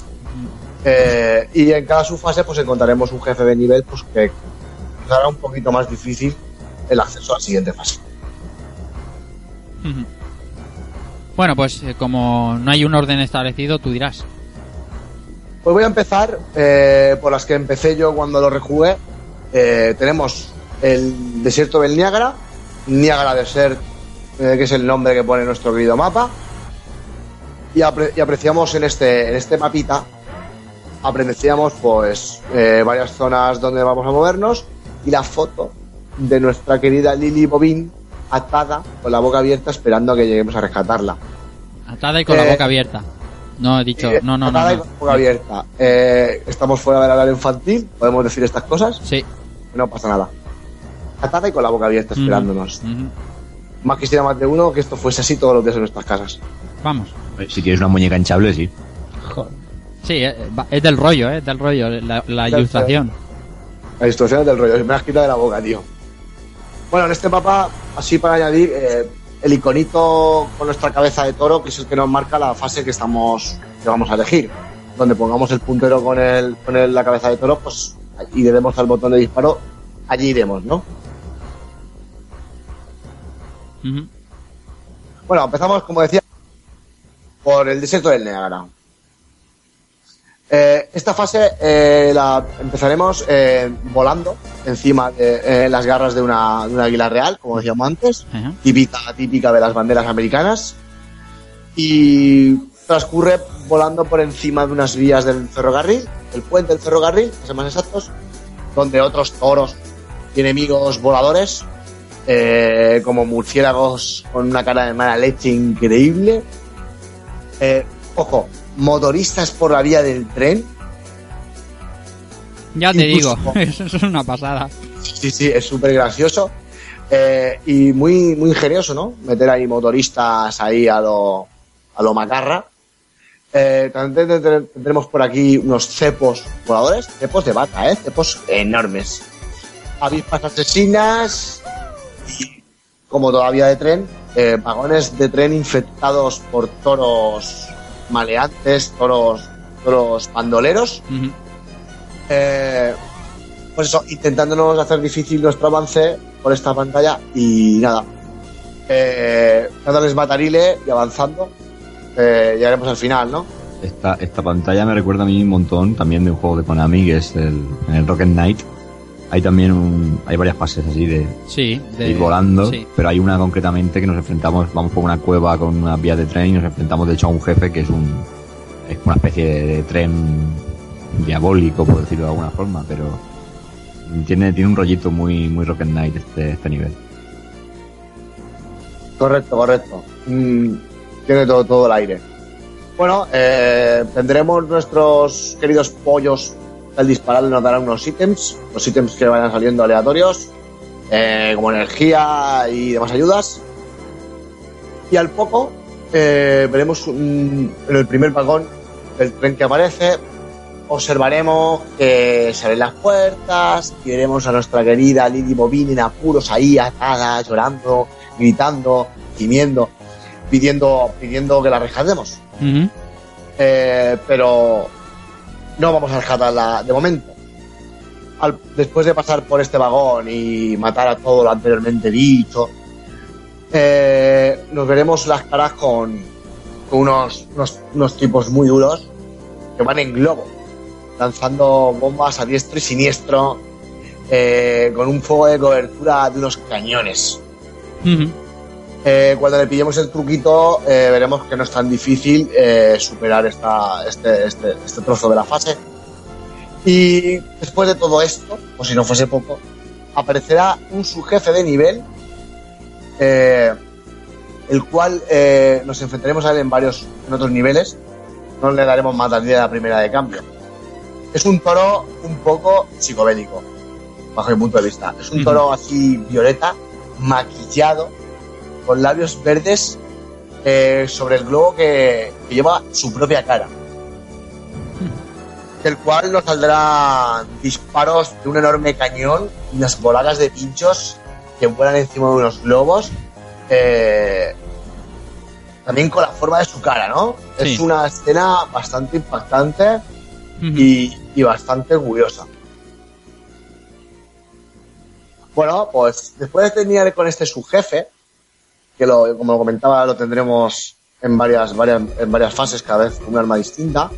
Eh, y en cada subfase pues encontraremos un jefe de nivel pues que hará un poquito más difícil el acceso a la siguiente fase. Bueno, pues eh, como no hay un orden establecido, tú dirás. Pues voy a empezar eh, por las que empecé yo cuando lo rejugué. Tenemos el desierto del Niágara, Niágara Desert, que es el nombre que pone nuestro querido mapa. Y, apre- y apreciamos en este, en este mapita, apreciamos pues eh, varias zonas donde vamos a movernos y la foto de nuestra querida Lily Bobin atada con la boca abierta esperando a que lleguemos a rescatarla. Atada y con la Eh, boca abierta. No he dicho. Eh, No, no, no. atada y no. con la boca abierta. Eh, estamos fuera del horario infantil, podemos decir estas cosas, Sí. no pasa nada. Atada y con la boca abierta esperándonos. Ujú. Más quisiera más de uno que esto fuese así todos los días en nuestras casas. Vamos. Si tienes una muñeca hinchable, sí. Sí, eh, es del rollo, ¿eh? Del rollo, la, la Del- ilustración. Instrucciones del rollo, me las quita de la boca, tío. Bueno, en este mapa, así para añadir, eh, el iconito con nuestra cabeza de toro, que es el que nos marca la fase que estamos, que vamos a elegir. Donde pongamos el puntero con el, con el- la cabeza de toro, pues, y le demos al botón de disparo, allí iremos, ¿no? Bueno, empezamos, como decía, por el desierto del Niágara. Eh, esta fase eh, la empezaremos eh, volando encima de eh, las garras de una, de una águila real, como decíamos antes, típica, típica de las banderas americanas, y transcurre volando por encima de unas vías del ferrocarril, el puente del ferrocarril, para ser más exactos, donde otros toros y enemigos voladores como murciélagos con una cara de mala leche increíble. Eh, ojo, motoristas por la vía del tren. Ya te Incluso- digo, eso es una pasada. Sí, sí, es súper gracioso. Eh, y muy, muy ingenioso, ¿no? Meter ahí motoristas ahí a lo, a lo macarra. Eh, también te- te- tendremos por aquí unos cepos voladores, cepos de bata, ¿eh? Cepos enormes. Avispas asesinas y, como todavía de tren, eh, vagones de tren infectados por toros maleantes, toros, toros bandoleros. Eh, pues eso, intentándonos hacer difícil nuestro avance por esta pantalla y nada. Eh, dándoles batarile y avanzando. Eh, llegaremos al final, ¿no? Esta, esta pantalla me recuerda a mí un montón también de un juego de Konami que es el, el Rocket Knight. Hay también un, hay varias fases así de, Sí, de de, ir volando, sí. pero hay una concretamente que nos enfrentamos, vamos por una cueva con unas vías de tren y nos enfrentamos de hecho a un jefe que es un es una especie de, de tren diabólico, por decirlo de alguna forma, pero tiene, tiene un rollito muy, muy Rocket Knight este, este nivel. Correcto, correcto. Mm, tiene todo, todo el aire. Bueno, eh, tendremos nuestros queridos pollos al disparar nos darán unos ítems, los ítems que vayan saliendo aleatorios, eh, como energía y demás ayudas. Y al poco eh, veremos un- en el primer vagón el tren que aparece, observaremos que se abren las puertas y veremos a nuestra querida Lily Bobine en apuros ahí atada, llorando, gritando, gimiendo, pidiendo, pidiendo que la rescatemos. Eh, pero no vamos a rescatarla de momento. Al- después de pasar por este vagón y matar a todo lo anteriormente dicho, eh, nos veremos las caras con, con unos, unos, unos tipos muy duros que van en globo, lanzando bombas a diestro y siniestro, eh, con un fuego de cobertura de unos cañones. Eh, cuando le pillemos el truquito, eh, veremos que no es tan difícil eh, superar esta, este, este, este trozo de la fase. Y después de todo esto, o si no fuese poco, aparecerá un subjefe de nivel, eh, el cual eh, nos enfrentaremos a él en varios, en otros niveles. No le daremos más de la primera de cambio. Es un toro un poco psicobélico, bajo mi punto de vista. Es un toro así violeta, maquillado, con labios verdes eh, sobre el globo que, que lleva su propia cara. Del cual nos saldrán disparos de un enorme cañón y unas boladas de pinchos que vuelan encima de unos globos. eh, también con la forma de su cara, ¿no? Sí. Es una escena bastante impactante y, y bastante curiosa. Bueno, pues después de terminar con este subjefe, que lo, como comentaba lo tendremos en varias, varias, en varias fases, cada vez un arma distinta,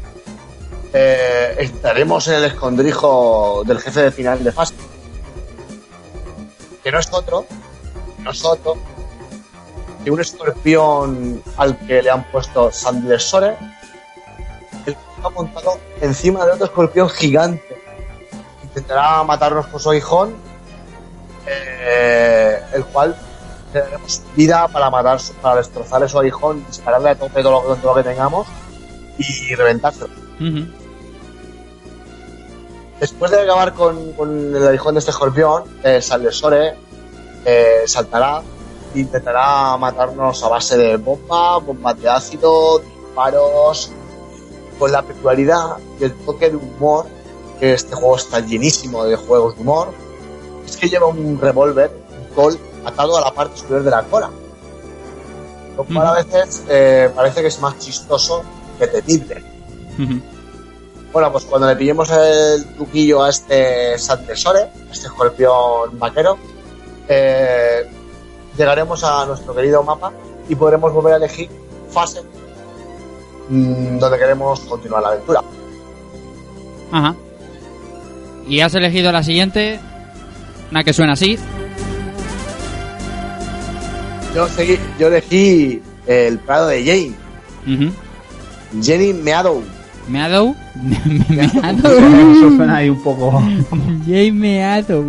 eh, estaremos en el escondrijo del jefe de final de fase. Que no es otro, no es otro, que un escorpión al que le han puesto Sandlesore, el que está montado encima de otro escorpión gigante. Intentará matarnos con su aguijón, eh, el cual le daremos vida para matar, para destrozarle su aguijón, dispararle a tope todo lo, todo lo que tengamos y reventárselo. Después de acabar con, con el aguijón de este escorpión, eh, Saldesore eh, saltará e intentará matarnos a base de bomba, bombas de ácido, disparos, con la peculiaridad y el toque de humor, que este juego está llenísimo de juegos de humor, es que lleva un revólver, un Colt, atado a la parte superior de la cola. Lo cual a veces eh, parece que es más chistoso que temible. Ujú. Bueno, pues cuando le pillemos el truquillo a este Sandesore, a este escorpión vaquero, eh, llegaremos a nuestro querido mapa y podremos volver a elegir fase mm, donde queremos continuar la aventura. Ajá. Y has elegido la siguiente. Una que suena así. Yo, seguí, yo elegí el prado de Jane. Jenny Meadow. Meadow. Eso Meadow. suena ahí un poco. Jay Meadow.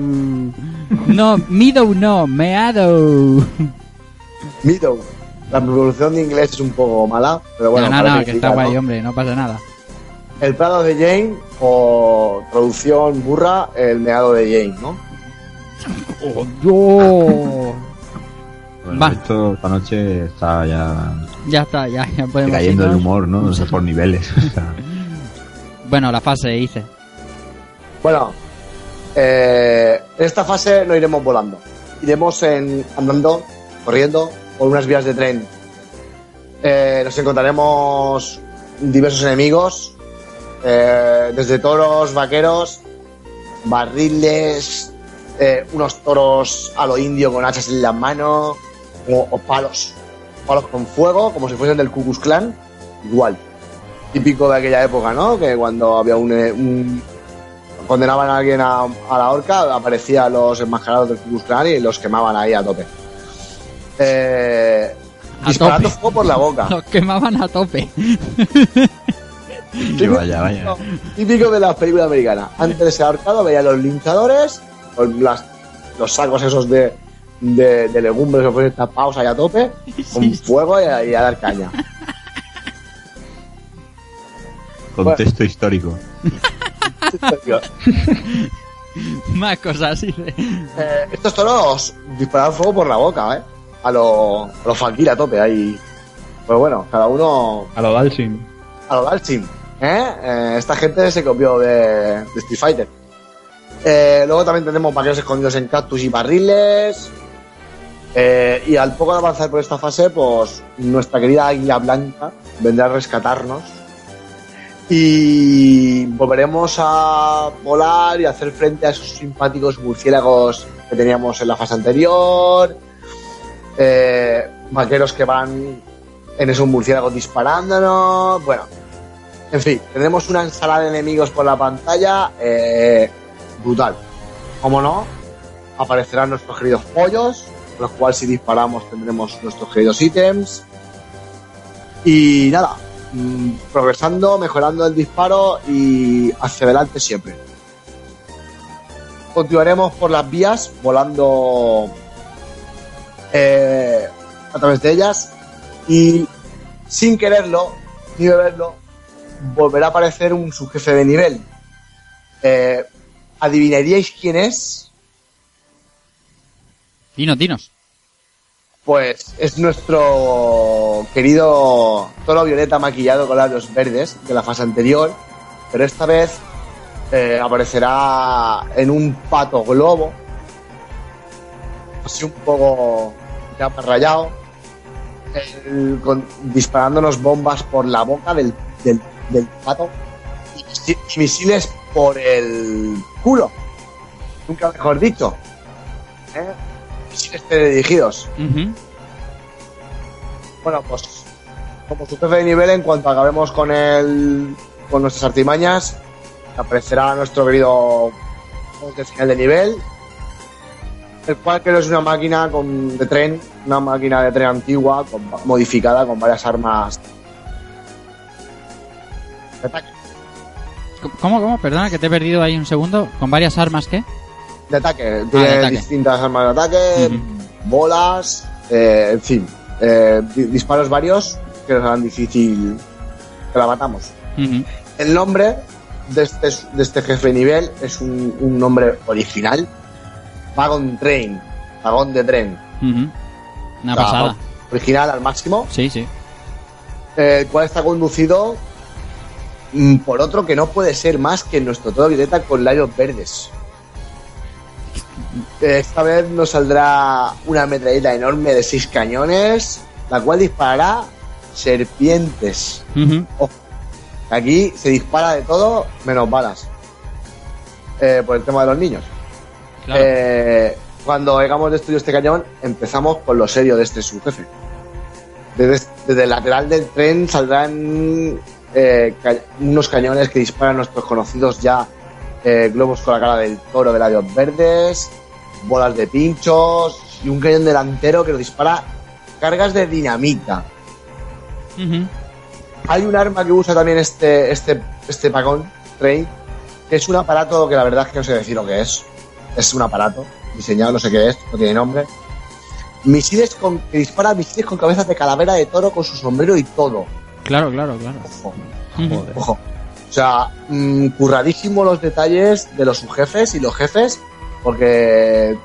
No, Meadow no, Meadow. Meadow. La pronunciación de inglés es un poco mala, pero bueno. no, no, que está ¿no? guay, hombre, no pasa nada. El prado de Jane o traducción burra, el meado de Jane, ¿no? Oh, Bueno, Va. esto esta noche está ya ya está, ya, ya podemos cayendo el humor, ¿no? O sea, por niveles. Bueno, la fase hice. Bueno, eh, en esta fase no iremos volando. Iremos en, andando, corriendo por unas vías de tren. Eh, nos encontraremos diversos enemigos, eh, desde toros, vaqueros, barriles, eh, unos toros a lo indio con hachas en la mano, o, o palos, palos con fuego, como si fuesen del Ku Klux Klan, igual. Típico de aquella época, ¿no? Que cuando había un, eh, un- condenaban a alguien a, a la horca, aparecían los enmascarados del Ku Klux Klan y los quemaban ahí a tope. Eh, A disparando tope. fuego por la boca. Los quemaban a tope. Sí, vaya, vaya. Típico de las películas americanas. Antes de ser ahorcado veía a los linchadores con las, los sacos esos de, de, de legumbres que fueron tapados ahí a tope, con fuego y a, y a dar caña. Contexto histórico. Más cosas así. de- Eh, estos toros disparaban fuego por la boca, ¿eh? A los a los Fakir a tope ahí. Pues bueno, cada uno A lo Dalsin. a lo Dalsim, ¿eh? Eh, Esta gente se copió de, de Street Fighter. Eh, luego también tenemos vaqueros escondidos en cactus y barriles. Eh, y al poco de avanzar por esta fase, pues nuestra querida Águila Blanca vendrá a rescatarnos. Y volveremos a volar y hacer frente a esos simpáticos murciélagos que teníamos en la fase anterior. Eh, vaqueros que van en esos murciélagos disparándonos. Bueno, en fin, tenemos una ensalada de enemigos por la pantalla eh, brutal. Como no, aparecerán nuestros queridos pollos, con los cuales si disparamos tendremos nuestros queridos ítems. Y nada, mm, progresando, mejorando el disparo y hacia adelante siempre. Continuaremos por las vías, volando eh, a través de ellas y sin quererlo ni beberlo volverá a aparecer un subjefe de nivel. Eh, ¿Adivinaríais quién es? Dinos, dinos. Pues es nuestro querido toro violeta maquillado con labios verdes de la fase anterior, pero esta vez eh, aparecerá en un pato globo, así un poco ya rayado, con- disparándonos bombas por la boca del, del, pato y, y misiles por el culo, nunca mejor dicho. ¿eh? Misiles teledirigidos. Ujú. Bueno, pues como su jefe de nivel, en cuanto acabemos con el con nuestras artimañas, aparecerá nuestro querido de final de nivel, el cual creo es una máquina con, de tren, una máquina de tren antigua, con- modificada con varias armas. de ataque. ¿Cómo, cómo? Perdona que te he perdido ahí un segundo. ¿Con varias armas qué? De ataque, tiene de ataque. distintas armas de ataque, bolas, eh, en fin, eh, di- disparos varios que nos harán difícil que la matamos. El nombre de este, de este jefe de nivel es un, un nombre original. Wagon Train. Vagón de tren. Una O sea, pasada. Original al máximo. Sí, sí. eh, el cual está conducido mm, por otro que no puede ser más que nuestro todo violeta con labios verdes. Eh, Esta vez nos saldrá una metralleta enorme de seis cañones, la cual disparará serpientes. Aquí se dispara de todo menos balas. Eh, por el tema de los niños. Claro. Eh, cuando hayamos destruido este cañón, empezamos con lo serio de este subjefe. Desde, desde el lateral del tren saldrán eh, ca- unos cañones que disparan nuestros conocidos ya globos con la cara del toro de labios verdes, bolas de pinchos y un cañón delantero que nos dispara cargas de dinamita. Hay un arma que usa también este, este, este pagón, Train, que es un aparato que la verdad es que no sé decir lo que es. Es un aparato diseñado, no sé qué es, no tiene nombre. Misiles con, que dispara misiles con cabezas de calavera de toro con su sombrero y todo. Claro, claro, claro. Ojo, ojo. O sea, mm, curradísimo los detalles de los subjefes y los jefes, porque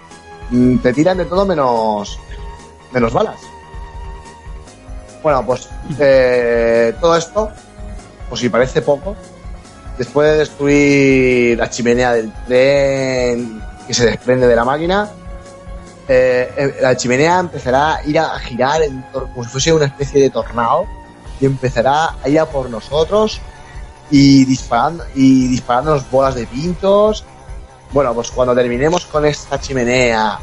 mm, te tiran de todo menos, menos balas. Bueno, pues eh, todo esto, pues si parece poco, después de destruir la chimenea del tren que se desprende de la máquina, eh, eh, la chimenea empezará a ir a girar en como si fuese una especie de tornado y empezará a ir a por nosotros y disparando y disparándonos bolas de pintos. Bueno, pues cuando terminemos con esta chimenea,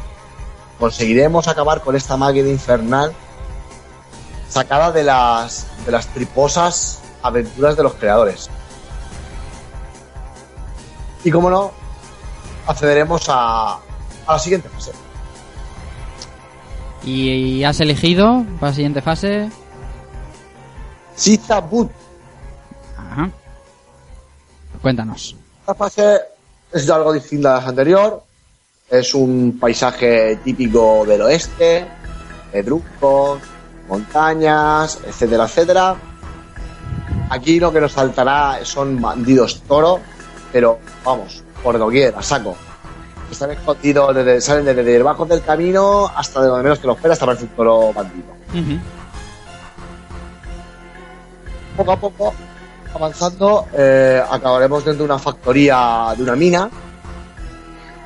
conseguiremos acabar con esta máquina infernal sacada de las de las triposas aventuras de los creadores. Y como no, accederemos a, a la siguiente fase. ¿Y has elegido para la siguiente fase? Sita Boot. Ajá. Cuéntanos. Esta fase es algo distinta a la anterior. Es un paisaje típico del oeste, pedruscos, montañas, etcétera, etcétera. Aquí lo que nos saltará son bandidos toro, pero vamos, por doquier, a saco. Están escondidos, desde, salen desde debajo del camino hasta de donde menos que lo espera, hasta aparece un toro bandido. Poco a poco, avanzando, eh, acabaremos dentro de una factoría de una mina,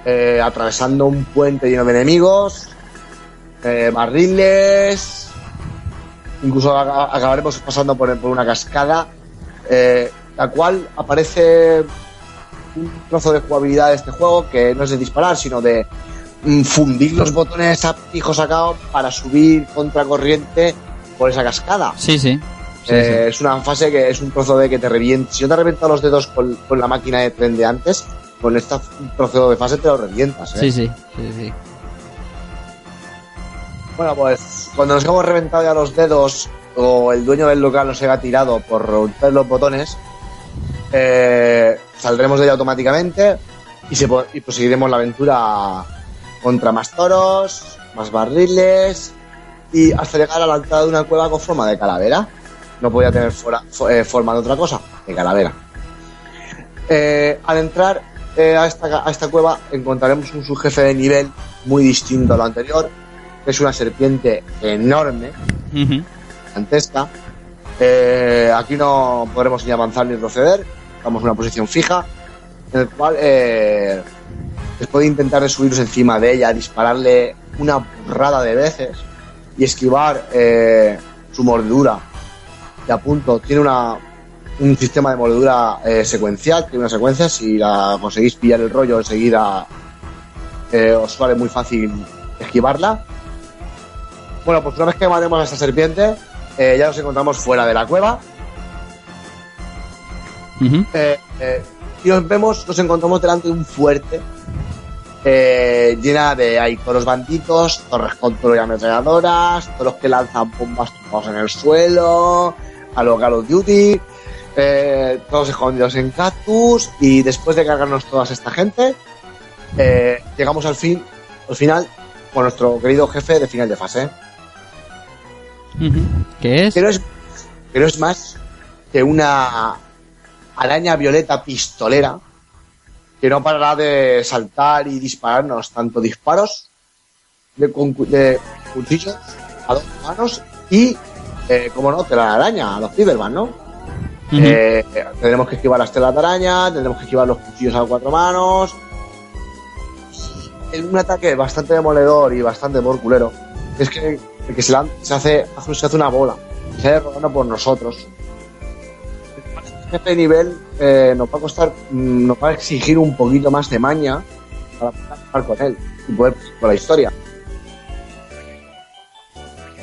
eh, atravesando un puente lleno de enemigos, eh, barriles, incluso acabaremos pasando por, por una cascada, eh, la cual aparece un trozo de jugabilidad de este juego que no es de disparar, sino de mm, fundir los botones a pijo sacado para subir contracorriente por esa cascada. Sí, sí. Sí, Eh, Es una fase que es un trozo de que te revienta. Si no te revienta los dedos con, con la máquina de tren de antes, con este trozo de fase te lo revientas. ¿eh? sí. Sí, sí. sí. Bueno, pues cuando nos hemos reventado ya los dedos o el dueño del local nos haya tirado por romper los botones, eh, saldremos de ella automáticamente y, se, y proseguiremos la aventura contra más toros, más barriles y hasta llegar a la altura de una cueva con forma de calavera. No podía tener fuera- eh, forma de otra cosa, de calavera. Eh, al entrar eh, a, esta, a esta cueva encontraremos un subjefe de nivel muy distinto a lo anterior, que es una serpiente enorme, gigantesca. Aquí no podremos ni avanzar ni retroceder, estamos en una posición fija, en el cual después de intentar de subirnos encima de ella, dispararle una burrada de veces y esquivar su mordedura de a punto, tiene una, un sistema de mordedura eh, secuencial, tiene una secuencia, si la conseguís pillar el rollo enseguida eh, os sale muy fácil esquivarla. Bueno, pues una vez que matemos a esta serpiente, eh, ya nos encontramos fuera de la cueva. Y nos vemos, nos encontramos delante de un fuerte llena de hay toros banditos, torres con toro y ametralladoras, toros que lanzan bombas tumbados en el suelo, a los Call of Duty, eh, todos escondidos en cactus y después de cargarnos toda esta gente, eh, llegamos al fin, al final, con nuestro querido jefe de final de fase. ¿Qué es? que no es, que no es más que una araña violeta pistolera que no parará de saltar y dispararnos tanto disparos de, de cuchillos a dos manos y, eh, como no, telaraña a los Cyberman, ¿no? Ujú. Eh, tendremos que esquivar las telas de araña, tendremos que esquivar los cuchillos a cuatro manos. Es un ataque bastante demoledor y bastante por culero. Es que, que se, lan- se, hace, se hace una bola, se hace rodando por nosotros. Este nivel eh, nos va a costar, mm, nos va a exigir un poquito más de maña para poder jugar con él y poder con la historia.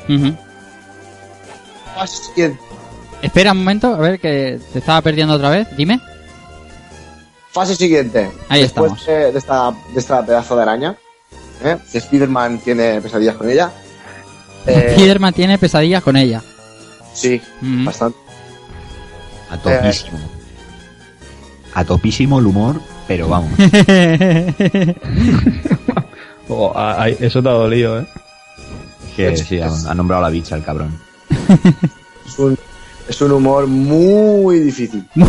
Fase siguiente, Espera un momento, a ver que te estaba perdiendo otra vez. Dime. fase siguiente. Ahí Después estamos. De, de esta, de esta pedazo de araña, ¿eh? Spiderman tiene pesadillas con ella. eh, Spiderman tiene pesadillas con ella. sí, Ujú. bastante. A topísimo. A topísimo el humor, pero vamos. Oh, a- a- eso te ha dolido, ¿eh? Que sí, ha, ha nombrado a la bicha el cabrón. Es un, es un humor muy difícil.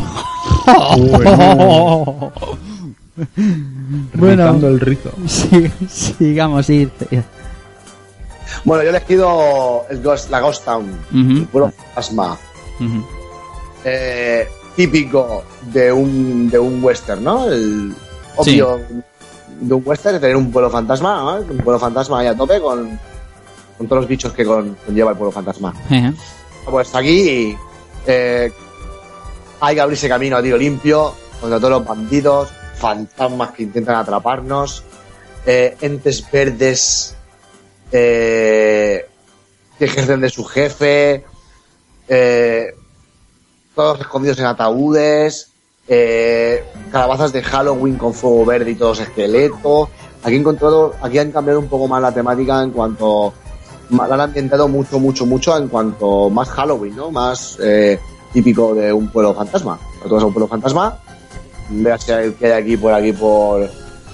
Rizando el rizo. Sí, sigamos, sí. Bueno, yo he elegido el Ghost, la Ghost Town, Ujú. el pueblo fantasma, eh, típico de un, de un western, ¿no? El obvio de un western, tener un pueblo fantasma, ¿no? Un pueblo fantasma ahí a tope con, con todos los bichos que con- conlleva el pueblo fantasma. Pues aquí Eh, hay que abrirse camino a tiro limpio contra todos los bandidos, fantasmas que intentan atraparnos, eh, entes verdes eh, que ejercen de su jefe, eh, todos escondidos en ataúdes, eh, calabazas de Halloween con fuego verde y todos esqueletos. Aquí he encontrado, aquí han cambiado un poco más la temática en cuanto la han ambientado mucho, mucho, mucho en cuanto más Halloween, ¿no? Más eh, típico de un pueblo fantasma. Cuando tú vas a un pueblo fantasma, veas que hay, que hay aquí por aquí por,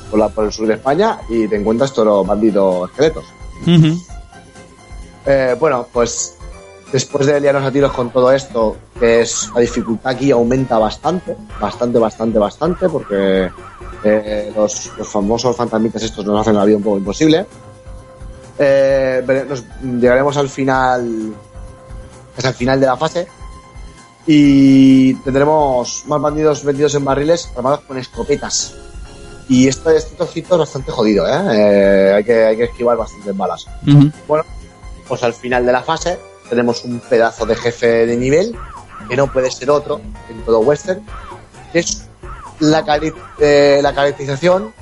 por, la- por el sur de España y te encuentras todos los bandidos esqueletos. Eh, bueno, pues después de liarnos a tiros con todo esto, que es la dificultad aquí aumenta bastante, bastante, bastante, bastante, porque eh, los, los famosos fantasmitas estos nos hacen la vida un poco imposible. Eh, nos- llegaremos al final, final de la fase, y tendremos más bandidos metidos en barriles armados con escopetas. Y este, este trocito es bastante jodido, ¿eh? Eh, hay, que, hay que esquivar bastantes balas Ujú. pues al final de la fase tenemos un pedazo de jefe de nivel que no puede ser otro en todo western que es la, cari- eh, la caracterización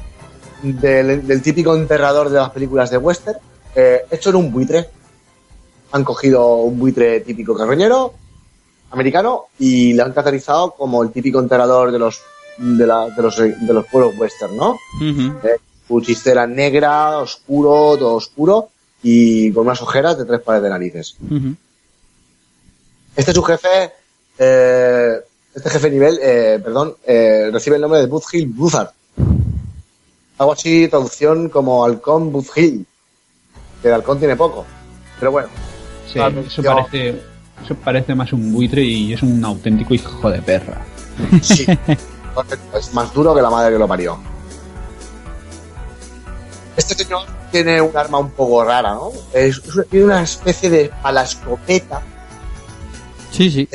del, del típico enterrador de las películas de western eh, hecho en un buitre han cogido un buitre típico carroñero americano y lo han caracterizado como el típico enterrador de los de, la- de los de los pueblos western no Ujú. eh, chistera negra, oscuro, todo oscuro y con unas ojeras de tres pares de narices. Este es su jefe, eh, este jefe nivel, eh, perdón, eh, recibe el nombre de Buzz-Hill Buzzard. Algo así, traducción como halcón Buzz-Hill. Que de halcón tiene poco. Pero bueno, Sí, eso yo- parece, eso parece más un buitre y es un auténtico hijo de perra. sí. es más duro que la madre que lo parió. Este señor tiene un arma un poco rara, ¿no? Es, es- tiene una especie de palascopeta Sí, sí.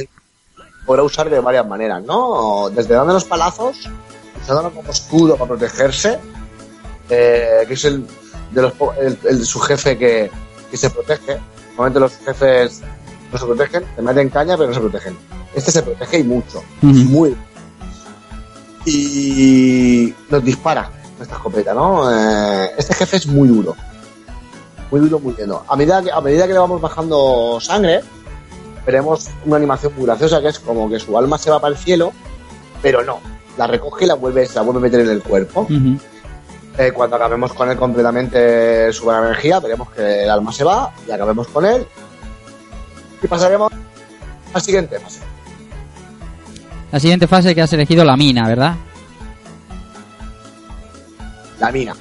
podrá usar de varias maneras, ¿no? Desde dando los palazos, usándolo como escudo para protegerse, eh, que es el de los el, el- su jefe que, que se protege. Normalmente los jefes no se protegen, se meten caña pero no se protegen. Este se protege y mucho, muy. Y nos dispara esta escopeta, ¿no? Eh, este jefe es muy duro. Muy duro, muy lleno. A medida que, a medida que le vamos bajando sangre, veremos una animación muy graciosa que es como que su alma se va para el cielo, pero no. La recoge y la vuelve, la vuelve a meter en el cuerpo. Eh, cuando acabemos con él completamente su buena energía, veremos que el alma se va y acabemos con él. Y pasaremos al siguiente fase. La siguiente fase que has elegido la mina, ¿verdad? La mina.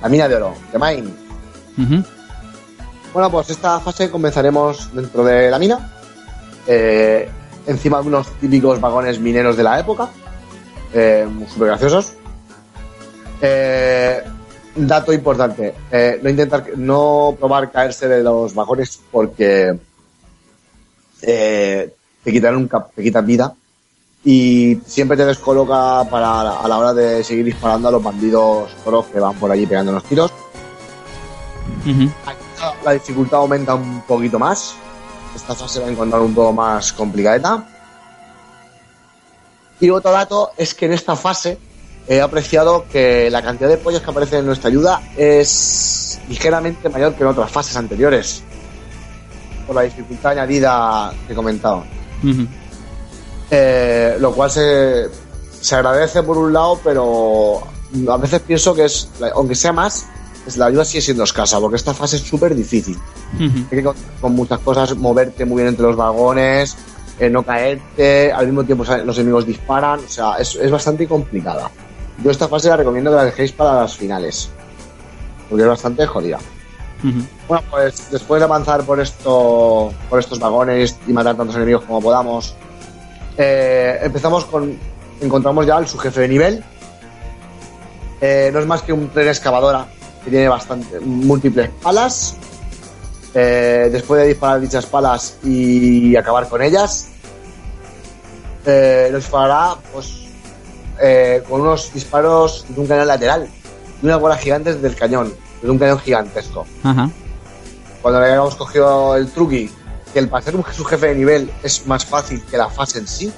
La mina de oro, de Mine. Bueno, pues esta fase comenzaremos dentro de la mina, eh, encima de unos típicos vagones mineros de la época, eh, súper graciosos. Eh, dato importante, eh, no intentar, no probar caerse de los vagones porque eh, te quitan un cap- te quitan vida y siempre te descoloca para a la hora de seguir disparando a los bandidos toros que van por allí pegando los tiros. Ujú. La dificultad aumenta un poquito más. Esta fase va a encontrar un poco más complicadita. Y otro dato es que en esta fase he apreciado que la cantidad de pollos que aparecen en nuestra ayuda es ligeramente mayor que en otras fases anteriores. Por la dificultad añadida que he comentado. Eh, lo cual se, se agradece por un lado, pero a veces pienso que es, aunque sea más, es la ayuda sigue siendo escasa, porque esta fase es súper difícil. Hay que contar con muchas cosas, moverte muy bien entre los vagones, eh, no caerte, al mismo tiempo los enemigos disparan, o sea, es, es bastante complicada. Yo esta fase la recomiendo que la dejéis para las finales, porque es bastante jodida. Bueno, pues después de avanzar por esto, por estos vagones y matar tantos enemigos como podamos, eh, empezamos con, encontramos ya al jefe de nivel. Eh, no es más que un tren excavadora que tiene bastante, múltiples palas. Eh, después de disparar dichas palas y acabar con ellas, nos disparará pues, eh, con unos disparos de un cañón lateral, de unas bolas gigantes del cañón, de un cañón gigantesco Ajá. cuando le hayamos cogido el truqui que el pasar un su jefe de nivel es más fácil que la fase en sí,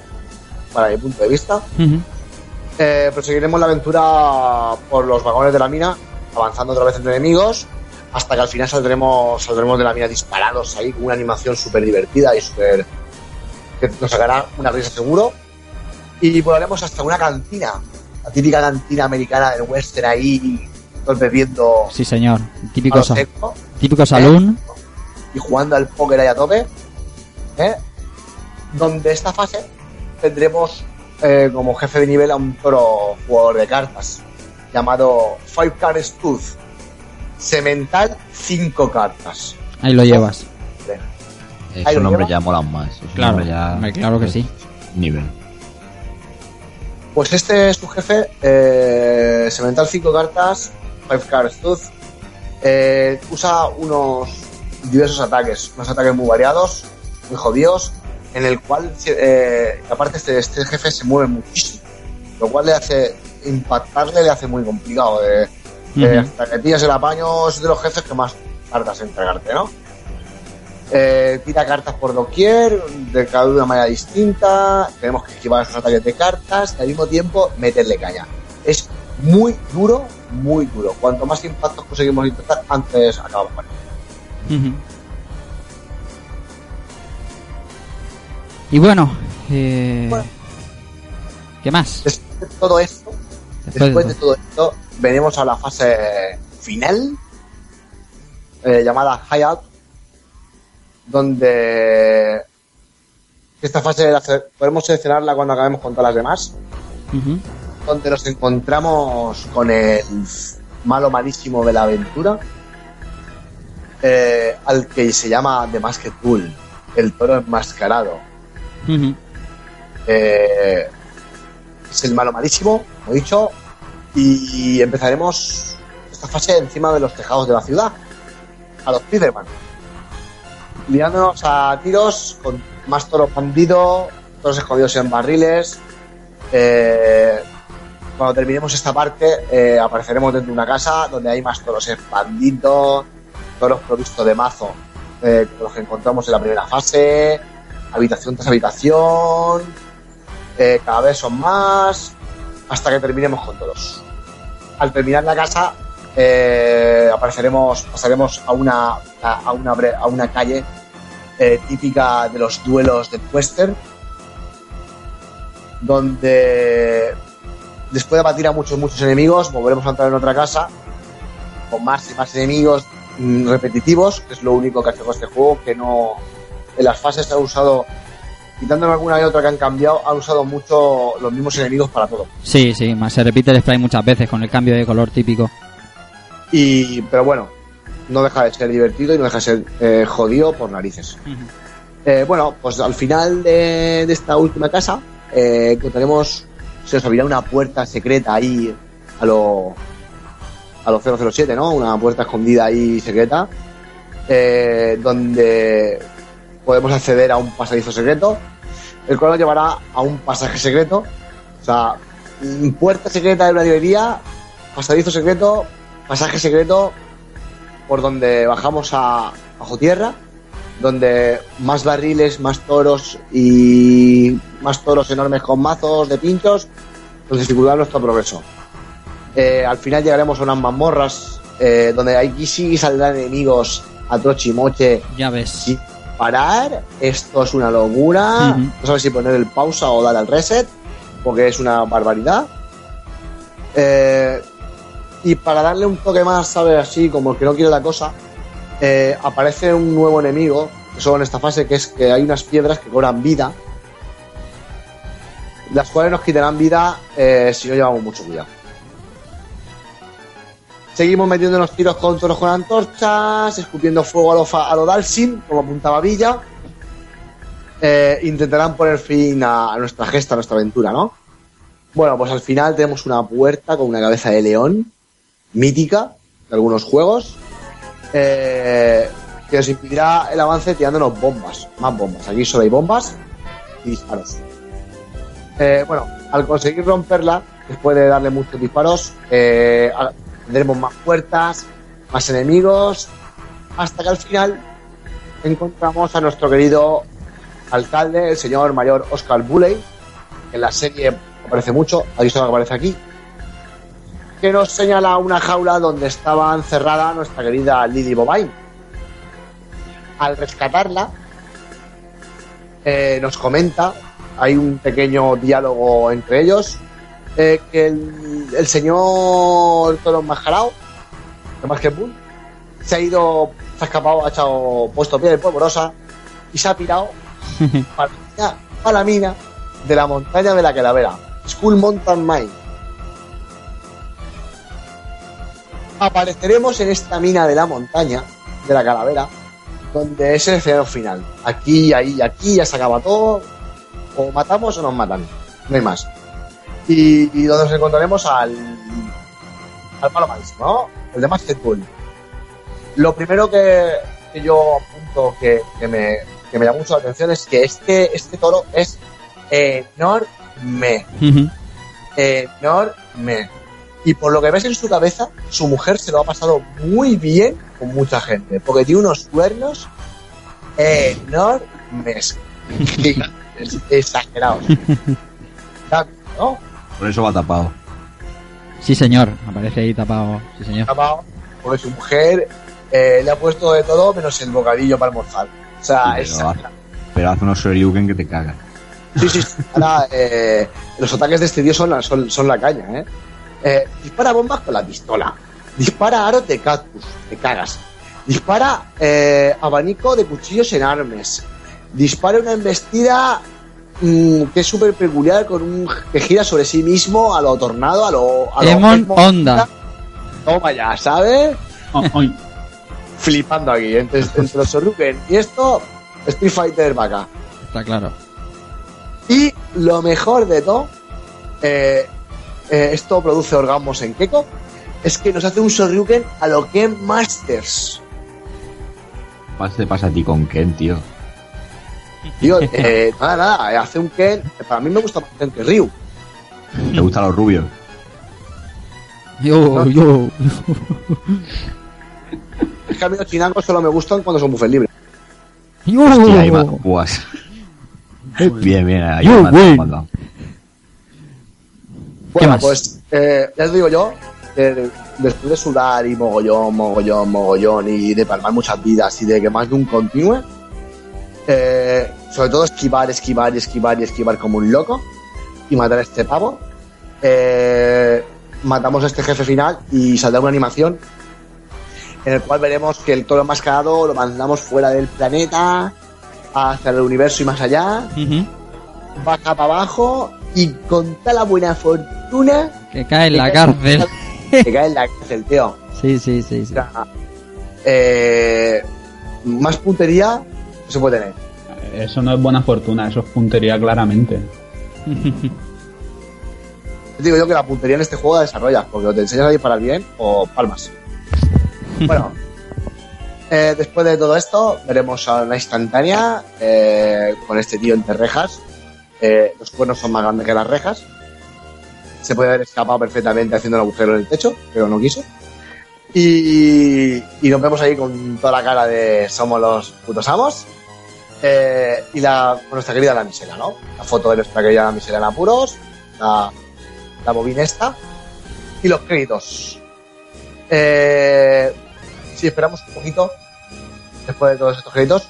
para mi punto de vista. Eh, proseguiremos la aventura por los vagones de la mina, avanzando otra vez entre enemigos, hasta que al final saldremos, saldremos de la mina disparados ahí con una animación súper divertida y súper. que nos sacará una risa seguro. Y volaremos hasta una cantina, la típica cantina americana del western ahí, todos bebiendo Sí, señor. Típico, sa- seco típico saloon. y jugando al póker ahí a tope. ¿eh? Donde esta fase tendremos eh, como jefe de nivel a un toro jugador de cartas llamado Five Card Tooth. Semental, cinco cartas. Ahí lo llevas. Esos Ahí lo nombres ya molan más. Esos Claro, ya- claro que sí. Nivel. Pues este es tu jefe, eh, Semental, cinco cartas, Five Card Tooth. Eh, usa unos diversos ataques, unos ataques muy variados, muy jodidos, en el cual, eh, aparte este, este jefe se mueve muchísimo, lo cual le hace impactarle, le hace muy complicado. De Ujú. hasta que pillas el apaño, es de los jefes que más cartas entregarte, ¿no? Eh, tira cartas por doquier, de cada una manera distinta, tenemos que esquivar esos ataques de cartas y al mismo tiempo meterle caña. Es muy duro, muy duro. Cuanto más impactos conseguimos intentar, antes acabamos con él. Y bueno, eh, Bueno. ¿qué más? Después de todo esto, Después de después de todo. todo esto, venimos a la fase final, eh, llamada Hideout, donde esta fase la podemos seleccionarla cuando acabemos con todas las demás, donde nos encontramos con el malo malísimo de la aventura, eh, al que se llama The Masked Bull, el toro enmascarado. Eh, es el malo malísimo, como he dicho, y empezaremos esta fase encima de los tejados de la ciudad, a los Spiderman, liándonos a tiros con más toros bandidos, toros escondidos en barriles. Eh, cuando terminemos esta parte, eh, apareceremos dentro de una casa donde hay más toros expandidos, toros provistos de mazo, eh, los que encontramos en la primera fase, habitación tras habitación, eh, cada vez son más, hasta que terminemos con todos. Al terminar la casa, eh, apareceremos, pasaremos a una, a, una, a una calle eh, típica de los duelos del western, donde después de batir a muchos, muchos enemigos, volveremos a entrar en otra casa con más y más enemigos mm, repetitivos, que es lo único que hace con este juego, que no en las fases se ha usado, quitándome alguna y otra que han cambiado, han usado mucho los mismos enemigos para todo. Sí, sí, más se repite el spray muchas veces con el cambio de color típico. Y, pero bueno, no deja de ser divertido y no deja de ser eh, jodido por narices. Eh, bueno, pues al final de, de esta última casa eh, encontraremos, se nos abrirá una puerta secreta ahí a lo, a los 007, ¿no? Una puerta escondida ahí secreta, eh, donde podemos acceder a un pasadizo secreto, el cual nos llevará a un pasaje secreto. O sea, puerta secreta de una librería, pasadizo secreto, pasaje secreto por donde bajamos a bajo tierra, donde más barriles, más toros y más toros enormes con mazos de pinchos nos dificultará nuestro progreso. Eh, al final llegaremos a unas mazmorras eh, donde aquí sí saldrán enemigos a troche y moche Ya ves. sin parar. Esto es una locura. No sabes si poner el pausa o dar al reset, porque es una barbaridad. Eh, y para darle un toque más, ¿sabes? Así como que no quiere la cosa, eh, aparece un nuevo enemigo, solo en esta fase, que es que hay unas piedras que cobran vida, las cuales nos quitarán vida eh, si no llevamos mucho cuidado. Seguimos metiéndonos tiros con toros con antorchas, escupiendo fuego a lo, a lo Dalsin, como apuntaba Villa. Eh, intentarán poner fin a, a nuestra gesta, a nuestra aventura, ¿no? Bueno, pues al final tenemos una puerta con una cabeza de león, mítica, de algunos juegos, eh, que nos impedirá el avance tirándonos bombas, más bombas. Aquí solo hay bombas y disparos. Eh, bueno, al conseguir romperla, después de darle muchos disparos, eh, tendremos más puertas, más enemigos, hasta que al final encontramos a nuestro querido alcalde, el señor mayor Oscar Bulley, que en la serie aparece mucho, ahí solo aparece aquí, que nos señala una jaula donde estaba encerrada nuestra querida Lily Bobine. Al rescatarla, eh, nos comenta, hay un pequeño diálogo entre ellos, eh, que el, el señor Toro Mascarao, de más que Bull, se ha ido, se ha escapado, ha echado puesto pie de polvorosa y se ha pirado para, para la mina de la montaña de la calavera, School Mountain Mine. Apareceremos en esta mina de la montaña de la calavera, donde es el escenario final. Aquí, ahí, aquí ya se acaba todo. O matamos o nos matan. No hay más. Y, y donde nos encontraremos al. al palo máximo, ¿no? El de Basketball. Lo primero que, que yo apunto que, que me, que me llama mucho la atención es que este, este toro es enorme. Enorme. Y por lo que ves en su cabeza, su mujer se lo ha pasado muy bien con mucha gente. Porque tiene unos cuernos enormes. Exagerados. ¿No? Por eso va tapado. Sí, señor. Aparece ahí tapado. Sí, señor. Tapado, Porque su mujer eh, le ha puesto de todo menos el bocadillo para almorzar. O sea, Sí, es pero, hace, pero hace unos Shoryuken que te cagan. Sí, sí, sí. Ahora, eh, los ataques de este tío son la, son, son la caña, ¿eh? Eh, Dispara bombas con la pistola. Dispara aros de cactus, te cagas. Dispara eh, abanico de cuchillos en armes. Dispara una embestida mm, que es súper peculiar con un que gira sobre sí mismo a lo tornado, a lo... A lo Emon Edmond Honda. Toma ya, ¿sabes? Oh, oy. Flipando aquí. Entre, entre los Shoryuken y esto, Street Fighter vaca. Está claro. Y lo mejor de todo, eh, eh, esto produce orgasmos en Keko, es que nos hace un Shoryuken a lo que Masters. ¿Qué te pasa a ti con Ken, tío? Tío, eh, nada, nada, eh, hace un Ken, para mí me gusta más Ken que Ryu. ¿Te gustan los rubios? Yo, yo. Es que a mí los chinangos solo me gustan cuando son buffet libres. Yo. Hostia, ahí va. Bien, bien, ahí Yo, me has güey. mandado. Bueno, más? pues eh, ya te digo yo, después de sudar y mogollón, mogollón, mogollón y de palmar muchas vidas y de que más de un continúe, eh, sobre todo esquivar, esquivar y esquivar y esquivar como un loco y matar a este pavo, eh, matamos a este jefe final y saldrá una animación en el cual veremos que el toro enmascarado lo mandamos fuera del planeta hacia el universo y más allá baja para abajo y con tal la buena fortuna Que cae en la cárcel. que cae en la cárcel, tío. Sí, sí, sí. O sí. sea, eh, más puntería no se puede tener. Eso no es buena fortuna, eso es puntería claramente. Te digo yo que la puntería en este juego la desarrollas, porque o te enseñas a disparar bien o palmas. Bueno, eh, después de todo esto, veremos a una instantánea eh, con este tío entre rejas. Eh, los cuernos son más grandes que las rejas. Se puede haber escapado perfectamente haciendo un agujero en el techo, pero no quiso. Y, nos vemos ahí con toda la cara de somos los putos amos. Eh, y la, nuestra querida la misera, ¿no? La foto de nuestra querida la en apuros, la, la bobina esta, y los créditos. Eh, si esperamos un poquito, después de todos estos créditos,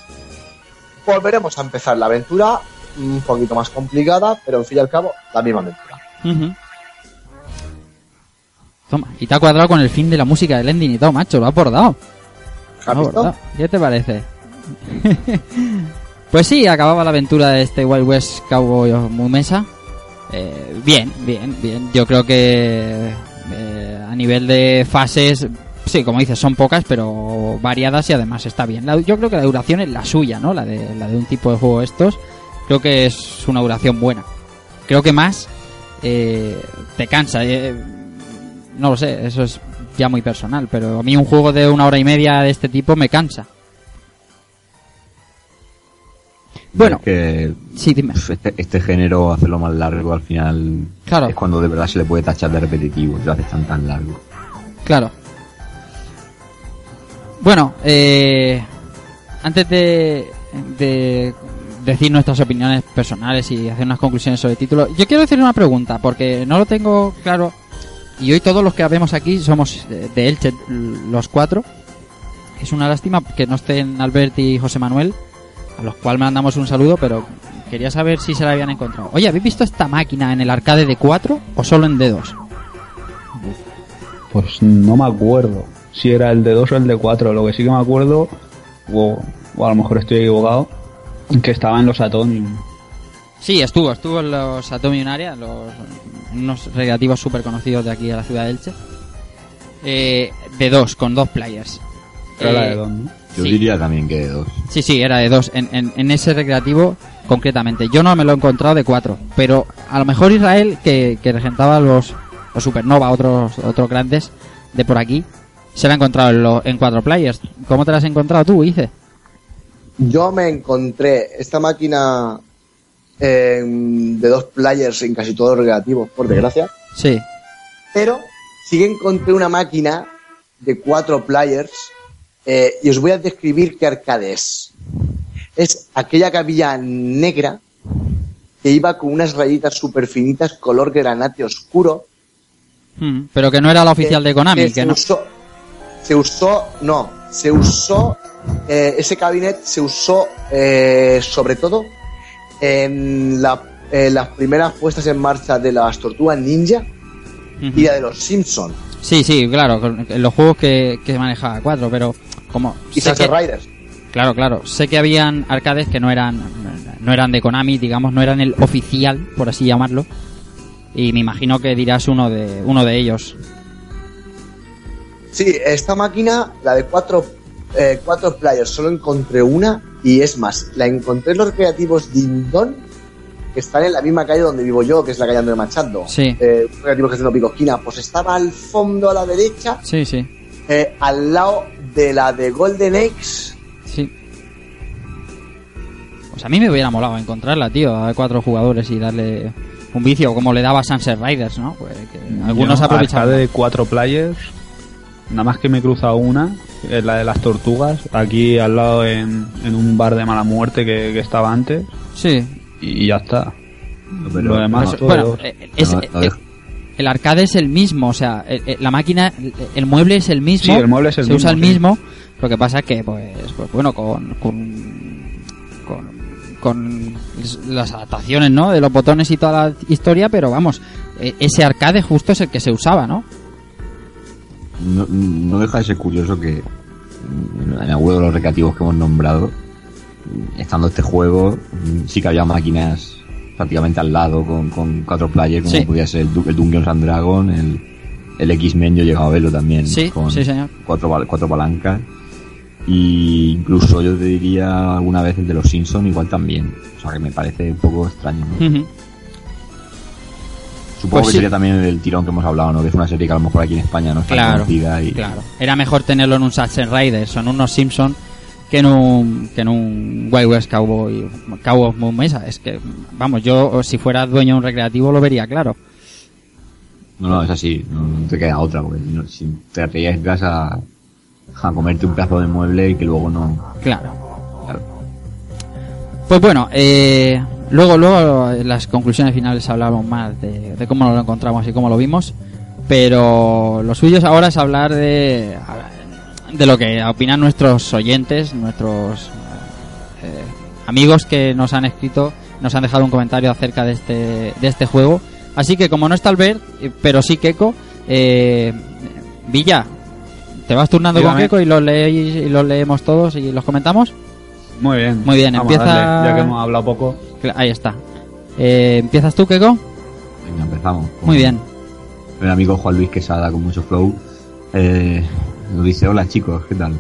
volveremos a empezar la aventura, un poquito más complicada, pero en fin y al cabo, la misma aventura. Toma, y te ha cuadrado con el fin de la música del ending y todo, macho, lo ha bordado. ¿Has Lo ha visto? bordado. ¿Qué te parece? pues sí, acababa la aventura de este Wild West Cowboy Mumesa. Eh, bien, bien, bien. Yo creo que eh, a nivel de fases, sí, como dices, son pocas, pero variadas y además está bien. La- yo creo que la duración es la suya, ¿no? La de, la de un tipo de juego estos. Creo que es una duración buena. Creo que más eh, te cansa. eh, no lo sé, eso es ya muy personal, pero a mí un juego de una hora y media de este tipo me cansa. Bueno, que sí, dime. pues, este, este género, hacerlo más largo al final Claro. es cuando de verdad se le puede tachar de repetitivo, lo haces tan tan largo. Claro. Bueno, eh, antes de, de decir nuestras opiniones personales y hacer unas conclusiones sobre el título, yo quiero decir una pregunta, porque no lo tengo claro. Y hoy todos los que vemos aquí somos de Elche, los cuatro. Es una lástima que no estén Albert y José Manuel, a los cuales mandamos un saludo, pero quería saber si se la habían encontrado. Oye, ¿habéis visto esta máquina en el arcade de 4 o solo en D2? Pues no me acuerdo si era el de 2 o el de 4. Lo que sí que me acuerdo, o a lo mejor estoy equivocado, que estaba en los Atomium. Sí, estuvo, estuvo en los Atomium Area, los, unos recreativos súper conocidos de aquí de la ciudad de Elche. Eh, de dos, con dos players. Era la Eh, de 2, ¿no? Yo sí. diría también que de dos. Sí, sí, era de dos. En, en, en ese recreativo, concretamente. Yo no me lo he encontrado de cuatro. Pero a lo mejor Israel, que, que regentaba los, los Supernova, otros, otros grandes de por aquí, se lo ha encontrado en, lo- en cuatro players. ¿Cómo te lo has encontrado tú, Ice? Yo me encontré esta máquina eh, de dos players en casi todos los recreativos, por desgracia. Sí. Pero sí encontré una máquina de cuatro players eh, y os voy a describir qué arcade es. Es aquella cabilla negra que iba con unas rayitas súper finitas color granate oscuro. Mm, Pero que no era la oficial de Konami, que que se no. usó, se usó, no, se usó, eh, ese cabinet se usó eh, sobre todo en la- en las primeras puestas en marcha de las tortugas ninja y la de los Simpsons Sí, sí, claro, en los juegos que, que manejaba 4, pero como... y Sunset que- Riders. Claro, claro. Sé que habían arcades que no eran no eran de Konami, digamos, no eran el oficial, por así llamarlo. Y me imagino que dirás uno de uno de ellos. Sí, esta máquina, la de cuatro, eh, cuatro players, solo encontré una y es más, la encontré en los recreativos Dindon, que están en la misma calle donde vivo yo, que es la calle Andrés Machado. Sí. Eh, un recreativo que es de Pico Esquina, pues estaba al fondo a la derecha, Sí, sí. eh, al lado de la de Golden Eggs. Sí. Pues a mí me hubiera molado encontrarla, tío, a cuatro jugadores y darle un vicio, como le daba a Sunset Riders, ¿no? Pues que algunos aprovechaban. de 4 players, nada más que me he cruzado una, es la de las tortugas, aquí al lado en, en un bar de mala muerte que, que estaba antes, Sí. y ya está. Pero- Lo demás, no, todo Bueno, eh, es- no, eh, el arcade es el mismo, o sea, el- el- la máquina, el, el mueble es el mismo, Sí, el mueble es el se usa el mismo, mismo, lo que pasa es que, pues, pues bueno, con, con, con, con las adaptaciones, ¿no? De los botones y toda la historia, pero vamos, eh, ese arcade justo es el que se usaba, ¿no? No, no deja de ser curioso que mm, en alguno de los recreativos que hemos nombrado, mm, estando este juego, mm, sí que había máquinas prácticamente al lado con, con cuatro players, como Sí. podía ser el, el Dungeons and Dragon, el, el X-Men, yo he llegado a verlo también, Sí, con sí, señor. cuatro, cuatro palancas. Y incluso yo te diría alguna vez el de los Simpsons igual también. O sea que me parece un poco extraño. Supongo Pues que sí. sería también el tirón que hemos hablado, ¿no? Que es una serie que a lo mejor aquí en España no está Claro, conocida y claro. Era mejor tenerlo en un Sunset Riders, son unos Simpsons que en un que en un Wild West Cowboy Cowboy Moon Mesa. Es que, vamos, yo si fuera dueño de un recreativo lo vería claro. No, no, es así, no, no te queda otra, porque si, no- si te arriesgas a, a comerte un pedazo de mueble y que luego no... Claro. Pues bueno, eh, luego, luego en las conclusiones finales hablamos más de, de cómo lo encontramos y cómo lo vimos. Pero lo suyo ahora es hablar de, de lo que opinan nuestros oyentes, nuestros eh, amigos que nos han escrito, nos han dejado un comentario acerca de este, de este juego. Así que como no está Albert, eh, pero sí Keiko, eh, Villa, ¿te vas turnando con. Keiko y los, leéis, y los leemos todos y los comentamos? Muy bien. Muy bien, Vamos a empieza- darle, ya que hemos hablado poco. Ahí está. Eh, ¿Empiezas tú, Keiko? Venga, empezamos. Muy bien. El amigo Juan Luis Quesada con mucho flow. Eh, nos dice, hola chicos, ¿qué tal?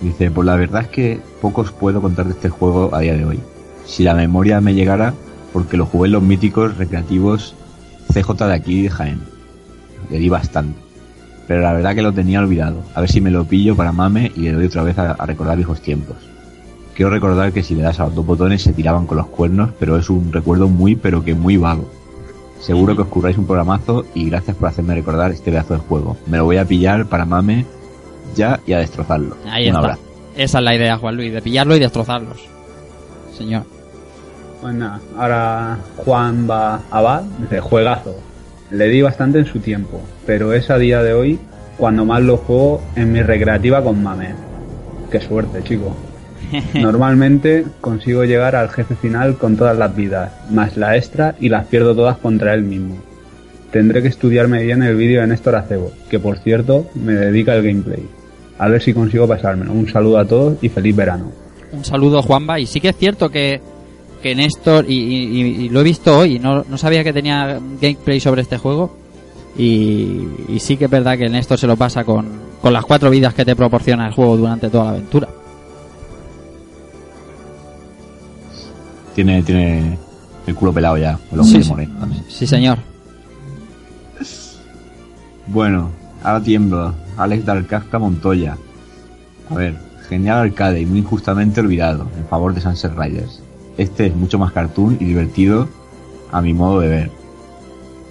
Dice, pues la verdad es que pocos puedo contar de este juego a día de hoy. Si la memoria me llegara, porque lo jugué en los míticos recreativos CJ de aquí de Jaén. Le di bastante. Pero la verdad que lo tenía olvidado. A ver si me lo pillo para mame y le doy otra vez a, a recordar viejos tiempos. Quiero recordar que si le das a los dos botones se tiraban con los cuernos, pero es un recuerdo muy pero que muy vago. Seguro que os curráis un programazo y gracias por hacerme recordar este pedazo de juego. Me lo voy a pillar para mame ya y a destrozarlo. Ahí un está. abrazo. Esa es la idea, Juan Luis, de pillarlo y destrozarlos. Señor. Pues nada, ahora Juan va Abad, dice, juegazo. Le di bastante en su tiempo, pero es a día de hoy cuando más lo juego en mi recreativa con Mame. Qué suerte, chico. Normalmente consigo llegar al jefe final con todas las vidas, más la extra y las pierdo todas contra él mismo. Tendré que estudiarme bien el vídeo de Néstor Acebo, que por cierto me dedica el gameplay. A ver si consigo pasármelo. Un saludo a todos y feliz verano. Un saludo, Juanba. Y sí que es cierto que, que Néstor, y, y- y lo he visto hoy, no, no sabía que tenía gameplay sobre este juego. Y, y sí que es verdad que Néstor se lo pasa con, con las cuatro vidas que te proporciona el juego durante toda la aventura. Tiene, tiene el culo pelado ya, el hombre sí. moreno también. Sí, señor. Bueno, ahora tiemblo. Alex Dalcasca Montoya. A ver, genial arcade y muy injustamente olvidado en favor de Sunset Riders. Este es mucho más cartoon y divertido a mi modo de ver.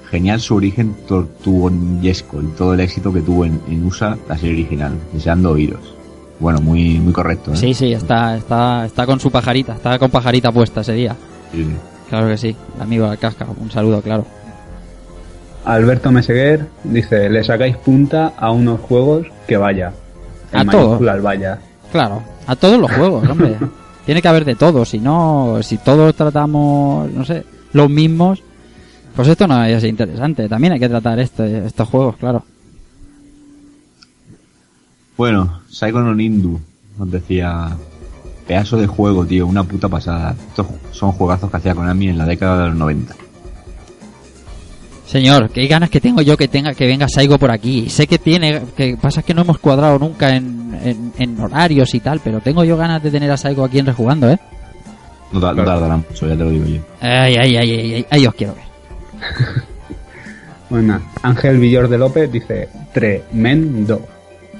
Genial su origen tortuguesco y todo el éxito que tuvo en, en USA la serie original, deseando oíros. Bueno, muy, muy correcto, ¿eh? Sí, sí, está, está, está con su pajarita, está con pajarita puesta ese día. Sí. Claro que sí, amigo del casca, un saludo, claro. Alberto Meseguer dice, le sacáis punta a unos juegos que vaya. En A todo. mayúsculas, vaya. Claro, a todos los juegos, hombre. Tiene que haber de todo, si no, si todos tratamos, no sé, los mismos, pues esto no es interesante. También hay que tratar este, estos juegos, claro. Bueno, Saigon no Nindu nos decía, pedazo de juego, tío, una puta pasada. Estos son juegazos que hacía Konami en la década de los 90. Señor, qué ganas que tengo yo que tenga que venga Saigo por aquí. Sé que tiene, que pasa es que no hemos cuadrado nunca en, en, en horarios y tal, pero tengo yo ganas de tener a Saigo aquí en rejugando, ¿eh? No, no tardará mucho, ya te lo digo yo. Ay, ay, ay, ay, ay, ahí os quiero ver. Bueno, Ángel Villor de López dice, tremendo.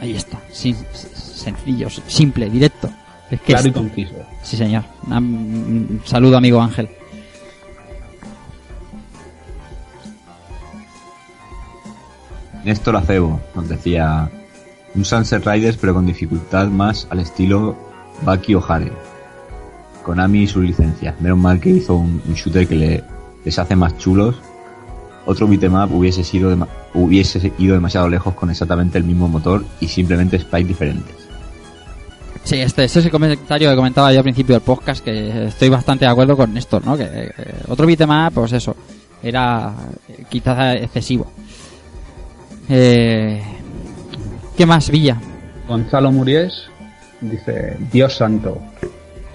Ahí está, sin, sencillo, simple, directo. Es que Claro y conciso. Sí, señor. Un, un saludo, amigo Ángel. Néstor Acebo nos decía un Sunset Riders pero con dificultad más al estilo Baki O'Hare. Konami y sus licencias. Menos mal que hizo un, un shooter que le, les hace más chulos. Otro beat'em up hubiese, sido hubiese ido demasiado lejos con exactamente el mismo motor y simplemente sprites diferentes. Sí, este, este es el comentario que comentaba yo al principio del podcast, que estoy bastante de acuerdo con Néstor, ¿no? Que eh, otro beatmap, pues eso, era eh, quizás excesivo. Eh, ¿Qué más, Villa? Gonzalo Muries dice, Dios santo,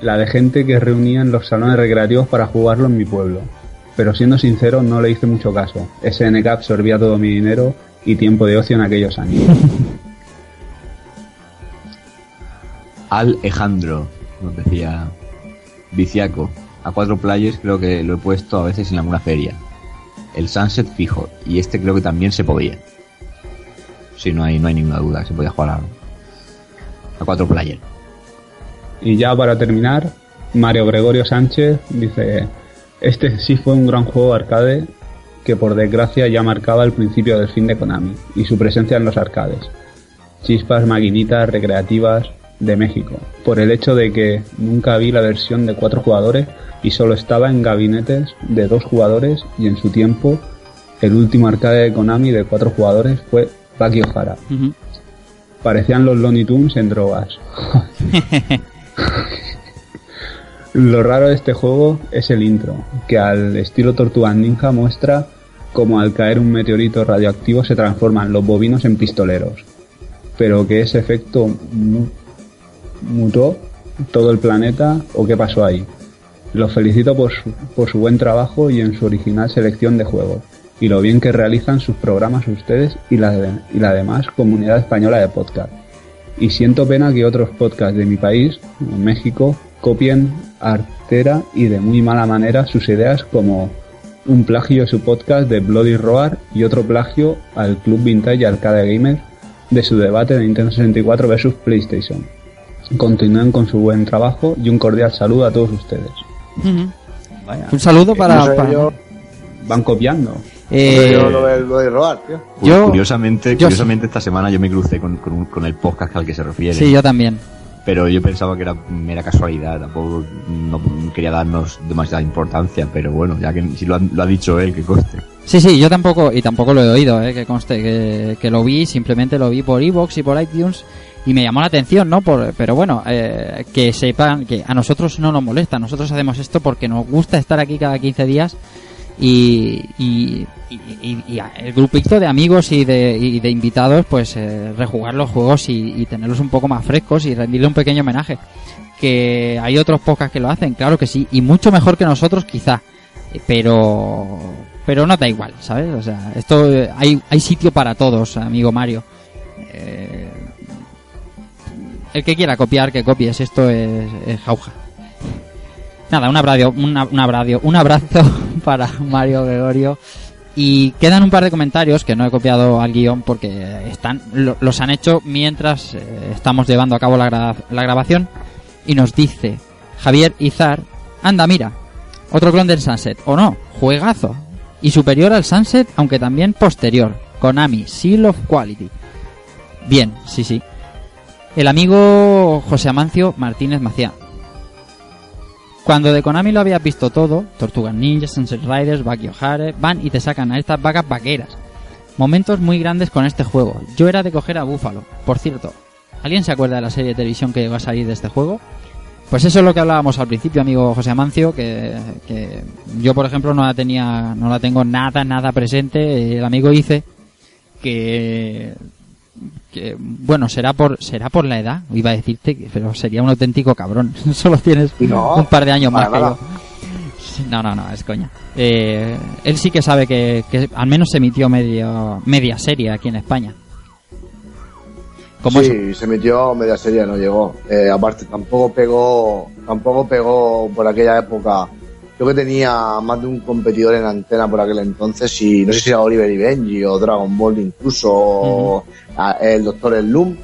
la de gente que reunía en los salones recreativos para jugarlo en mi pueblo. Pero siendo sincero, no le hice mucho caso. SNK absorbía todo mi dinero y tiempo de ocio en aquellos años. Alejandro nos decía Viciaco. A cuatro players creo que lo he puesto a veces en alguna feria. El Sunset fijo. Y este creo que también se podía. Sí, no hay, no hay ninguna duda. Se podía jugar a, a cuatro players. Y ya para terminar, Mario Gregorio Sánchez dice, este sí fue un gran juego arcade que por desgracia ya marcaba el principio del fin de Konami y su presencia en los arcades. Chispas maquinitas recreativas de México, por el hecho de que nunca vi la versión de cuatro jugadores y solo estaba en gabinetes de dos jugadores y en su tiempo el último arcade de Konami de cuatro jugadores fue Baki O'Hara. Parecían los Looney Tunes en drogas. Lo raro de este juego es el intro, que al estilo Tortuga Ninja muestra cómo al caer un meteorito radioactivo se transforman los bovinos en pistoleros, pero que ese efecto mu- mutó todo el planeta o qué pasó ahí. Los felicito por su, por su buen trabajo y en su original selección de juegos, y lo bien que realizan sus programas ustedes y la, y la demás comunidad española de podcast. Y siento pena que otros podcasts de mi país, en Copien artera y de muy mala manera sus ideas como un plagio de su podcast de Bloody Roar y otro plagio al Club Vintage Arcade Gamer de su debate de Nintendo 64 versus PlayStation. Continúen con su buen trabajo y un cordial saludo a todos ustedes. Vaya, Un saludo para... No sé para- yo, van copiando. Eh, yo lo de, lo de robar, tío. Yo- curiosamente, yo- curiosamente esta semana yo me crucé con, con el podcast al que se refiere. sí, yo también. Pero yo pensaba que era mera casualidad, tampoco no quería darnos demasiada importancia, pero bueno, ya que si lo ha, lo ha dicho él, que coste. Sí, sí, yo tampoco, y tampoco lo he oído, eh, que conste, que, que lo vi, simplemente lo vi por Evox y por iTunes y me llamó la atención, ¿no? Por, pero bueno, eh, que sepan que a nosotros no nos molesta, nosotros hacemos esto porque nos gusta estar aquí cada 15 días y, y, y- el grupito de amigos y de, de invitados, pues eh, rejugar los juegos y, y tenerlos un poco más frescos y rendirle un pequeño homenaje. Que hay otros podcasts que lo hacen, claro que sí, y mucho mejor que nosotros quizá, Eh, pero pero no da igual, ¿sabes? O sea, esto eh, hay, hay sitio para todos, amigo Mario. Eh, el que quiera copiar, que copies, esto es, es jauja. Nada, un abrazo, una- un abrazo, un abrazo para Mario Gregorio. Y quedan un par de comentarios que no he copiado al guion porque están, lo- los han hecho mientras eh, estamos llevando a cabo la, gra- la grabación. Y nos dice Javier Izar, anda mira, otro clon del Sunset, o no, juegazo. Y superior al Sunset, aunque también posterior. Konami, Seal of Quality. Bien, sí, sí. El amigo José Amancio Martínez Macía. Cuando de Konami lo habías visto todo, Tortugas Ninja, Sunset Riders, Hare, van y te sacan a estas vacas vaqueras. Momentos muy grandes con este juego. Yo era de coger a Búfalo. Por cierto, ¿alguien se acuerda de la serie de televisión que iba a salir de este juego? Pues eso es lo que hablábamos al principio, amigo José Amancio, que, que yo, por ejemplo, no la tenía, no la tengo nada, nada presente. El amigo dice que, que bueno, será por, será por la edad, iba a decirte, que- pero sería un auténtico cabrón. Solo tienes No, un par de años más que yo. No, no, no, es coña. Eh, él sí que sabe que, que al menos se emitió media, media serie aquí en España. ¿Cómo sí, es? se metió media serie, no llegó. Eh, aparte, tampoco pegó, tampoco pegó por aquella época. Yo que tenía más de un competidor en antena por aquel entonces y no sé si era Oliver y Benji o Dragon Ball incluso o el Doctor Slum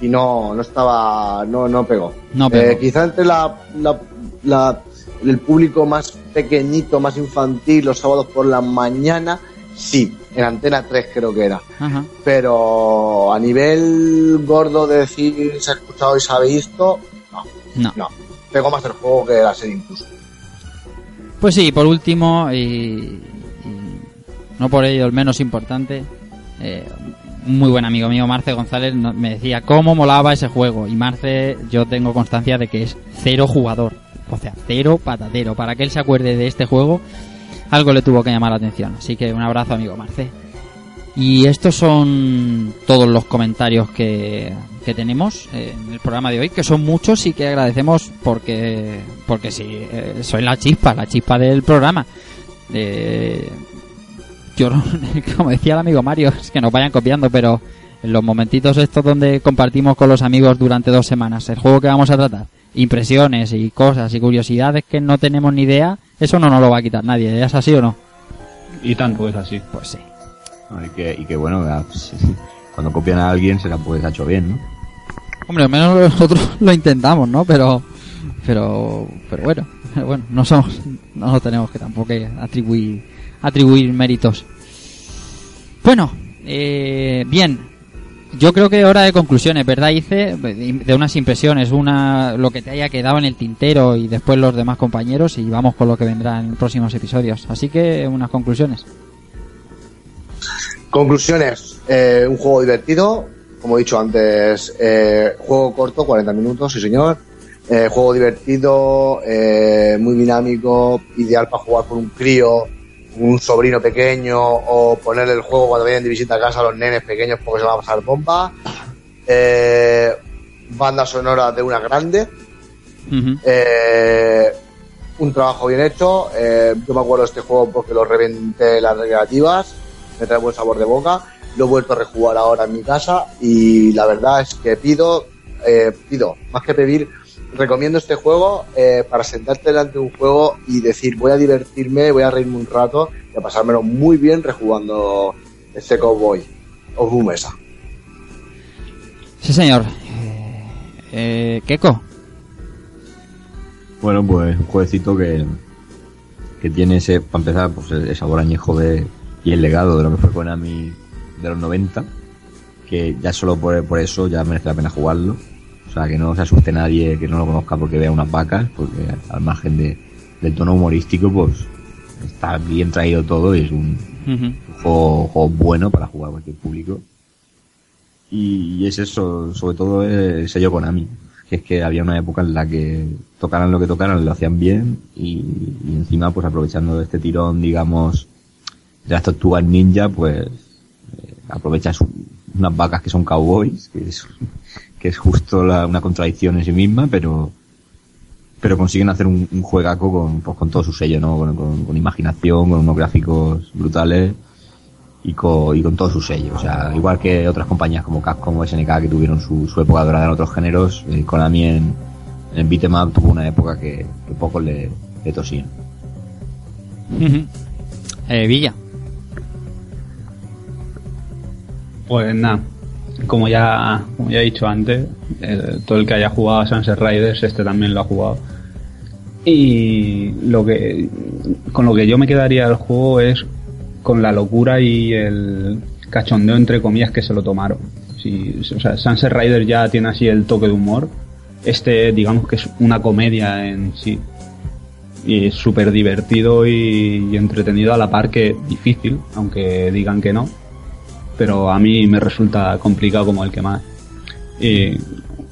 y no, no estaba, no, no pegó. No pegó. Eh, quizá entre la, la, la- el público más pequeñito, más infantil, los sábados por la mañana, sí, en antena 3 creo que era Ajá. pero a nivel gordo de decir se ha escuchado y se ha visto, no, No. no. Pegó más el juego que la serie incluso. Pues sí, por último, y, no por ello el menos importante, eh, un muy buen amigo mío, Marce González, me decía cómo molaba ese juego. Y Marce, yo tengo constancia de que es cero jugador. O sea, cero patatero. Para que él se acuerde de este juego, algo le tuvo que llamar la atención. Así que un abrazo, amigo Marce. Y estos son todos los comentarios que, que tenemos eh, en el programa de hoy, que son muchos y que agradecemos porque, porque sí, eh, soy la chispa, la chispa del programa. Eh, yo, como decía el amigo Mario, es que nos vayan copiando, pero en los momentitos estos donde compartimos con los amigos durante dos semanas el juego que vamos a tratar, impresiones y cosas y curiosidades que no tenemos ni idea, eso no nos lo va a quitar nadie, ¿es así o no? Y tanto es así. Pues sí. Y que, bueno, ya, pues, cuando copian a alguien será pues ha hecho bien, ¿no? Hombre, al menos nosotros lo intentamos, ¿no? Pero, pero, pero bueno, pero bueno, no somos, no nos tenemos que tampoco atribuir, atribuir méritos. Bueno, eh, bien. Yo creo que hora de conclusiones, ¿verdad? Hice de unas impresiones, una lo que te haya quedado en el tintero y después los demás compañeros y vamos con lo que vendrá en próximos episodios. Así que unas conclusiones. Conclusiones, eh, un juego divertido, como he dicho antes, eh, juego corto, 40 minutos, sí señor. Eh, juego divertido, eh, muy dinámico, ideal para jugar con un crío, un sobrino pequeño o poner el juego cuando vienen de visita a casa a los nenes pequeños porque se van a pasar bomba. Eh, banda sonora de una grande. Un trabajo bien hecho. Yo me acuerdo de este juego porque lo reventé en las recreativas. Me trae buen sabor de boca. Lo he vuelto a rejugar ahora en mi casa y la verdad es que pido, eh, pido, más que pedir, recomiendo este juego eh, para sentarte delante de un juego y decir voy a divertirme, voy a reírme un rato y a pasármelo muy bien rejugando este Cowboy o Bumesa. Sí, señor. Eh, eh, Keko. Bueno, pues un jueguecito que, que tiene ese, para empezar, pues el, el sabor añejo de, y el legado de lo que fue Konami de los 90, que ya solo por, por eso ya merece la pena jugarlo. O sea, que no se asuste nadie que no lo conozca porque vea unas vacas, porque al margen de, del tono humorístico, pues está bien traído todo y es un, juego, juego bueno para jugar a cualquier público. Y, y es eso, sobre todo el sello Konami. Que es que había una época en la que tocaran lo que tocaran, lo hacían bien y, y encima pues aprovechando este tirón, digamos, las tortugas ninja, pues eh, unas vacas que son cowboys, que es, que es justo la- una contradicción en sí misma, pero pero consiguen hacer un, un juegaco con, pues, con todo su sello, ¿no? Con, imaginación, con unos gráficos brutales y con, y con todo su sello. O sea, igual que otras compañías como Capcom o SNK que tuvieron su, época dorada en otros géneros, eh, Konami en, en beat'em tuvo una época que, que pocos le, le tosían. Ujú. Eh, Villa. Pues nada, como ya, como ya he dicho antes, eh, todo el que haya jugado a Sunset Riders, este también lo ha jugado. Y lo que, con lo que yo me quedaría del juego es con la locura y el cachondeo entre comillas que se lo tomaron. Si, o sea, Sunset Riders ya tiene así el toque de humor. Este, digamos que es una comedia en sí. Y es súper divertido y, y entretenido a la par que difícil, aunque digan que no pero a mí me resulta complicado como el que más. Y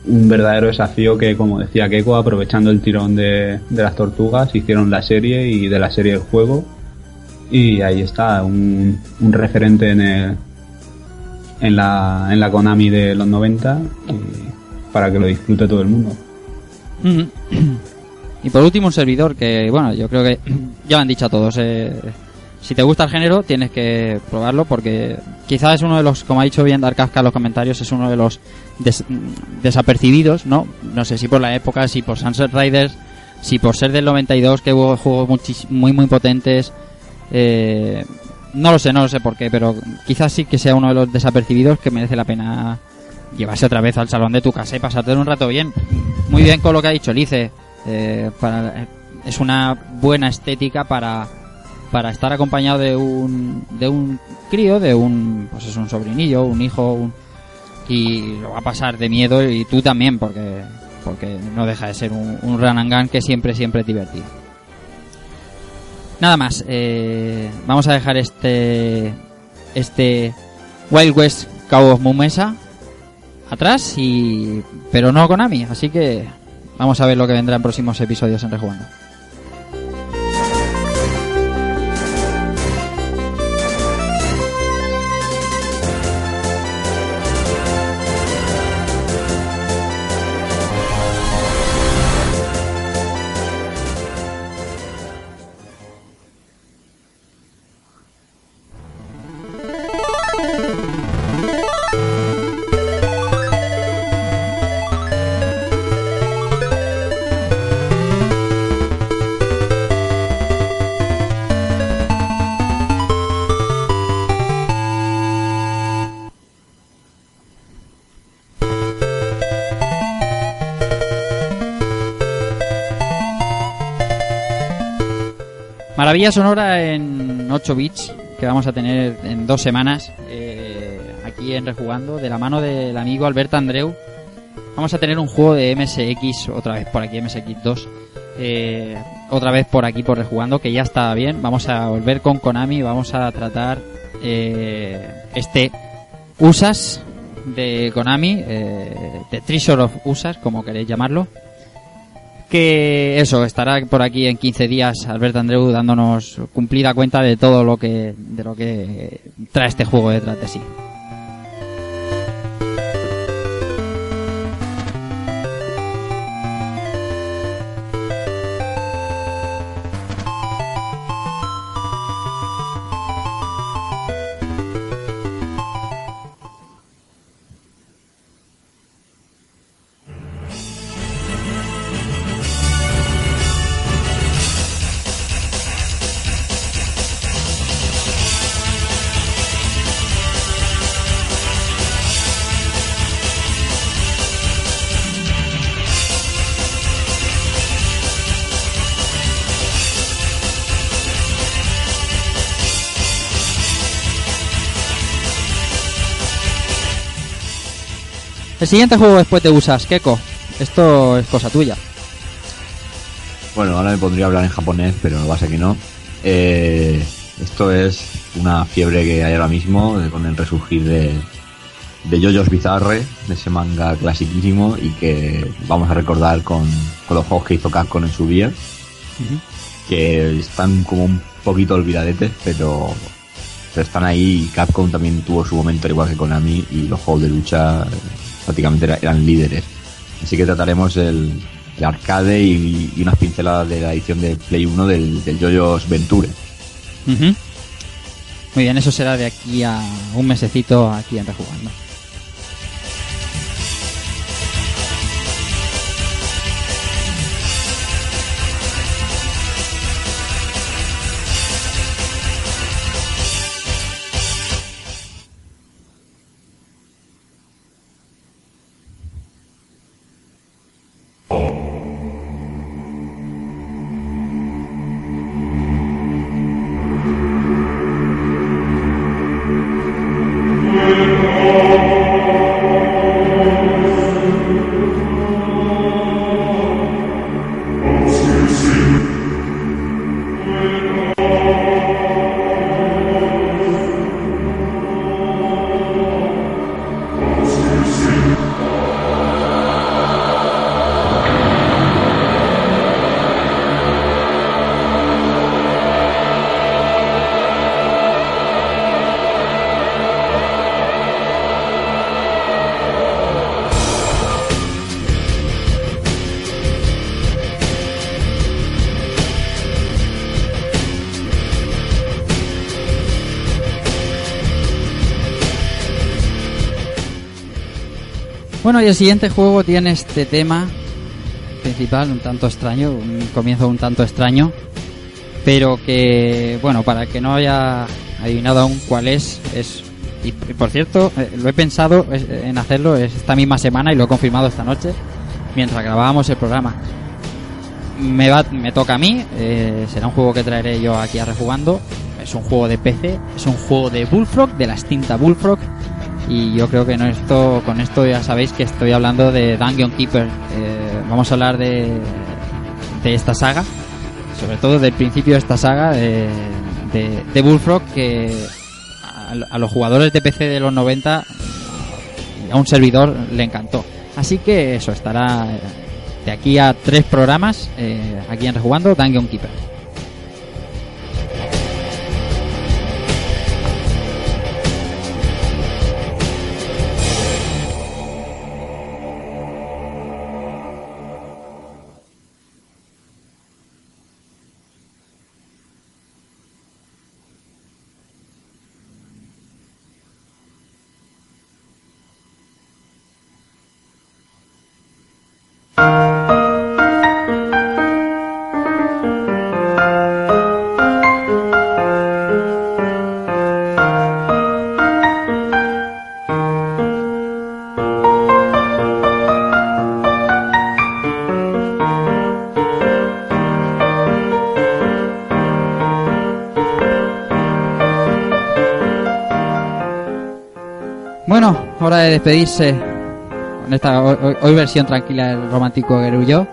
un verdadero desafío que, como decía Keiko, aprovechando el tirón de, las tortugas, hicieron la serie y de la serie el juego. Y ahí está, un, un referente en, el- en, la, en la Konami de los 90 y para que lo disfrute todo el mundo. Ujú. Y por último, un servidor que, bueno, yo creo que ya lo han dicho a todos. eh, si te gusta el género, tienes que probarlo porque quizás es uno de los, como ha dicho bien Dark Kafka en los comentarios, es uno de los des- desapercibidos, ¿no? No sé si por la época, si por Sunset Riders, si por ser del 92, que hubo juegos muy, muy potentes. eh, no lo sé, no lo sé por qué, pero quizás sí que sea uno de los desapercibidos que merece la pena llevarse otra vez al salón de tu casa y pasarte un rato bien. Muy bien con lo que ha dicho Lice. eh, para, es una buena estética para, para estar acompañado de un, de un crío, de un, pues es un sobrinillo, un hijo, un, y lo va a pasar de miedo y tú también porque, porque no deja de ser un, un and gun que siempre, siempre es divertido. Nada más, eh, vamos a dejar este, este Wild West Cabo Mumesa atrás y pero no Konami, así que vamos a ver lo que vendrá en próximos episodios en Rejugando. Sonora en 8 bits que vamos a tener en dos semanas eh, aquí en Rejugando de la mano del amigo Alberto Andreu. Vamos a tener un juego de MSX otra vez por aquí, MSX2. eh, otra vez por aquí por Rejugando que ya está bien. Vamos a volver con Konami, vamos a tratar eh, este USAS de Konami, eh, The Treasure of USAS, como queréis llamarlo que eso estará por aquí en 15 días Alberto Andreu dándonos cumplida cuenta de todo lo que de lo que trae este juego detrás de sí. El siguiente juego después de Usas, Keko. esto es cosa tuya. Bueno, ahora me pondría a hablar en japonés, pero va a ser que no. Eh, esto es una fiebre que hay ahora mismo eh, con el resurgir de, de Yoyos Bizarre, de ese manga clasiquísimo y que vamos a recordar con, con los juegos que hizo Capcom en su día, que están como un poquito olvidadetes, pero, pero están ahí y Capcom también tuvo su momento al igual que Konami y los juegos de lucha eh, prácticamente era- eran líderes. Así que trataremos el, arcade y, unas pinceladas de la edición de Play 1 del, del Yoyos Venture. Muy bien, eso será de aquí a un mesecito aquí en Rejugando. Bueno, y el siguiente juego tiene este tema principal un tanto extraño, un comienzo un tanto extraño, pero que, bueno, para el que no haya adivinado aún cuál es, es y, por cierto, eh, lo he pensado en hacerlo esta misma semana y lo he confirmado esta noche mientras grabábamos el programa. Me, va, me toca a mí, eh, será un juego que traeré yo aquí a Rejugando. Es un juego de PC, es un juego de Bullfrog, de la extinta Bullfrog. Y yo creo que con esto ya sabéis que estoy hablando de Dungeon Keeper. Eh, vamos a hablar de, de esta saga, sobre todo del principio de esta saga de, de, de Bullfrog, que a, a los jugadores de PC de los 90 y a un servidor le encantó. Así que eso estará eh, de aquí a tres programas eh, aquí en Rejugando Dungeon Keeper. Despedirse con esta hoy, versión tranquila del romántico Gerullo.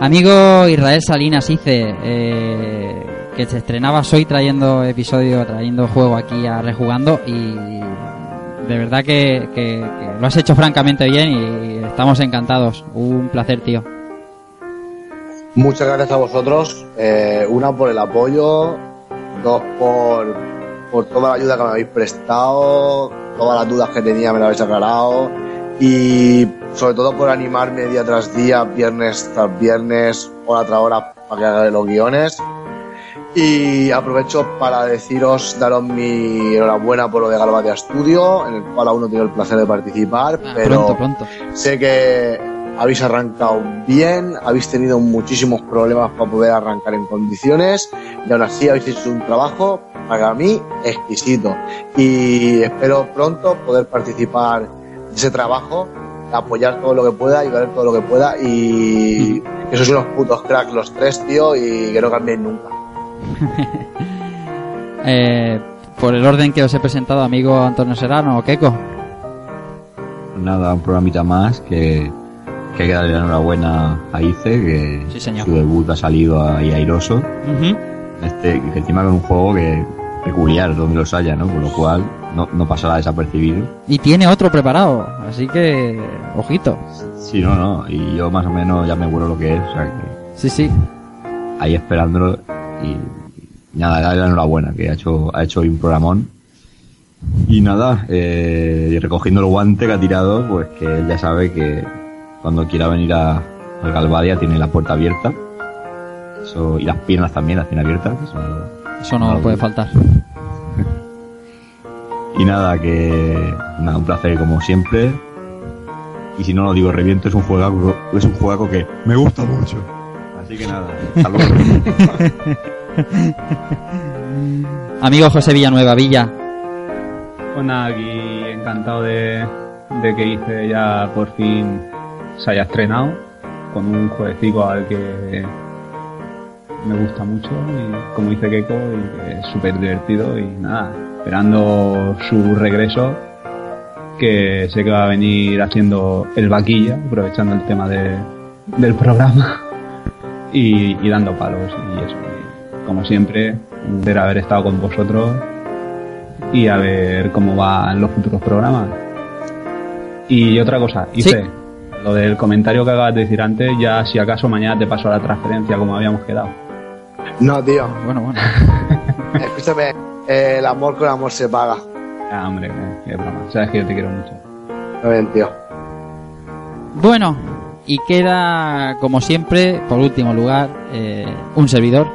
Amigo Israel Salinas Ice, eh, que se estrenabas hoy trayendo episodio, trayendo juego aquí a Rejugando y de verdad que lo has hecho francamente bien y estamos encantados. Un placer, tío. Muchas gracias a vosotros. eh, una por el apoyo, dos por, por toda la ayuda que me habéis prestado, todas las dudas que tenía me las habéis aclarado y sobre todo por animarme día tras día, viernes tras viernes, hora tras hora para que haga los guiones. Y aprovecho para deciros, daros mi enhorabuena por lo de Galvadia Studio, en el cual aún no he tenido el placer de participar, Ah, pero Pronto, pronto. Sé que habéis arrancado bien, habéis tenido muchísimos problemas para poder arrancar en condiciones y aún así habéis hecho un trabajo para mí exquisito y espero pronto poder participar de ese trabajo, apoyar todo lo que pueda, ayudar en todo lo que pueda y que sois unos putos cracks los tres, tío, y que no cambien nunca. Eh, por el orden que os he presentado, amigo Antonio Serrano, Keiko. Nada, un programita más que, que hay que darle la enhorabuena a Ice, que Sí, señor. su debut ha salido ahí airoso. Ujú. Este, que encima con un juego que peculiar, donde los haya, ¿no? Con lo cual no, no pasará desapercibido. Y tiene otro preparado, así que ojito. Sí, no, no. Y yo más o menos ya me acuerdo lo que es, o sea que Sí, sí. ahí esperándolo y nada, darle la enhorabuena, que ha hecho, ha hecho hoy un programón. Y nada, eh, recogiendo el guante que ha tirado, pues que él ya sabe que cuando quiera venir a, al Galvadia tiene la puerta abierta. Eso, y las piernas también las tiene abiertas. eso no- Eso no no puede faltar. Y nada, que nada, un placer como siempre. Y si no lo digo reviento, es un juego es un juego que me gusta mucho. Así que nada, saludos. Amigo José Villanueva Villa, Pues nada, aquí encantado de, de que hice ya por fin se haya estrenado con un jueguecito al que me gusta mucho y como dice Keiko y que es súper divertido y nada, esperando su regreso que sé que va a venir haciendo el vaquilla, aprovechando el tema de, del programa y, y dando palos y eso. Y como siempre, un placer haber estado con vosotros y a ver cómo van los futuros programas. Y otra cosa, Ife, lo del comentario que acabas de decir antes, ya si acaso mañana te paso la transferencia como habíamos quedado. No, tío. bueno, bueno. Escúchame, eh, el amor con amor se paga. Ah, hombre, qué broma. Sabes que yo te quiero mucho. Muy bien, tío. Bueno, y queda, como siempre, por último lugar, eh, un servidor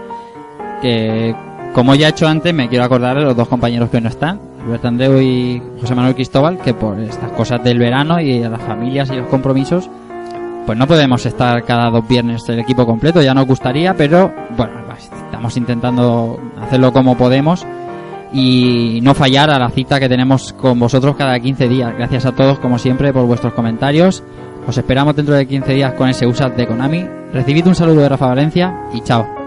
que, como ya he hecho antes, me quiero acordar de los dos compañeros que hoy no están, Alberto Andreu y José Manuel Cristóbal, que por estas cosas del verano y las familias y los compromisos, pues no podemos estar cada dos viernes el equipo completo, ya nos gustaría, pero bueno, estamos intentando hacerlo como podemos y no fallar a la cita que tenemos con vosotros cada 15 días. Gracias a todos, como siempre, por vuestros comentarios. Os esperamos dentro de 15 días con ese USAT de Konami. Recibid un saludo de Rafa Valencia y chao.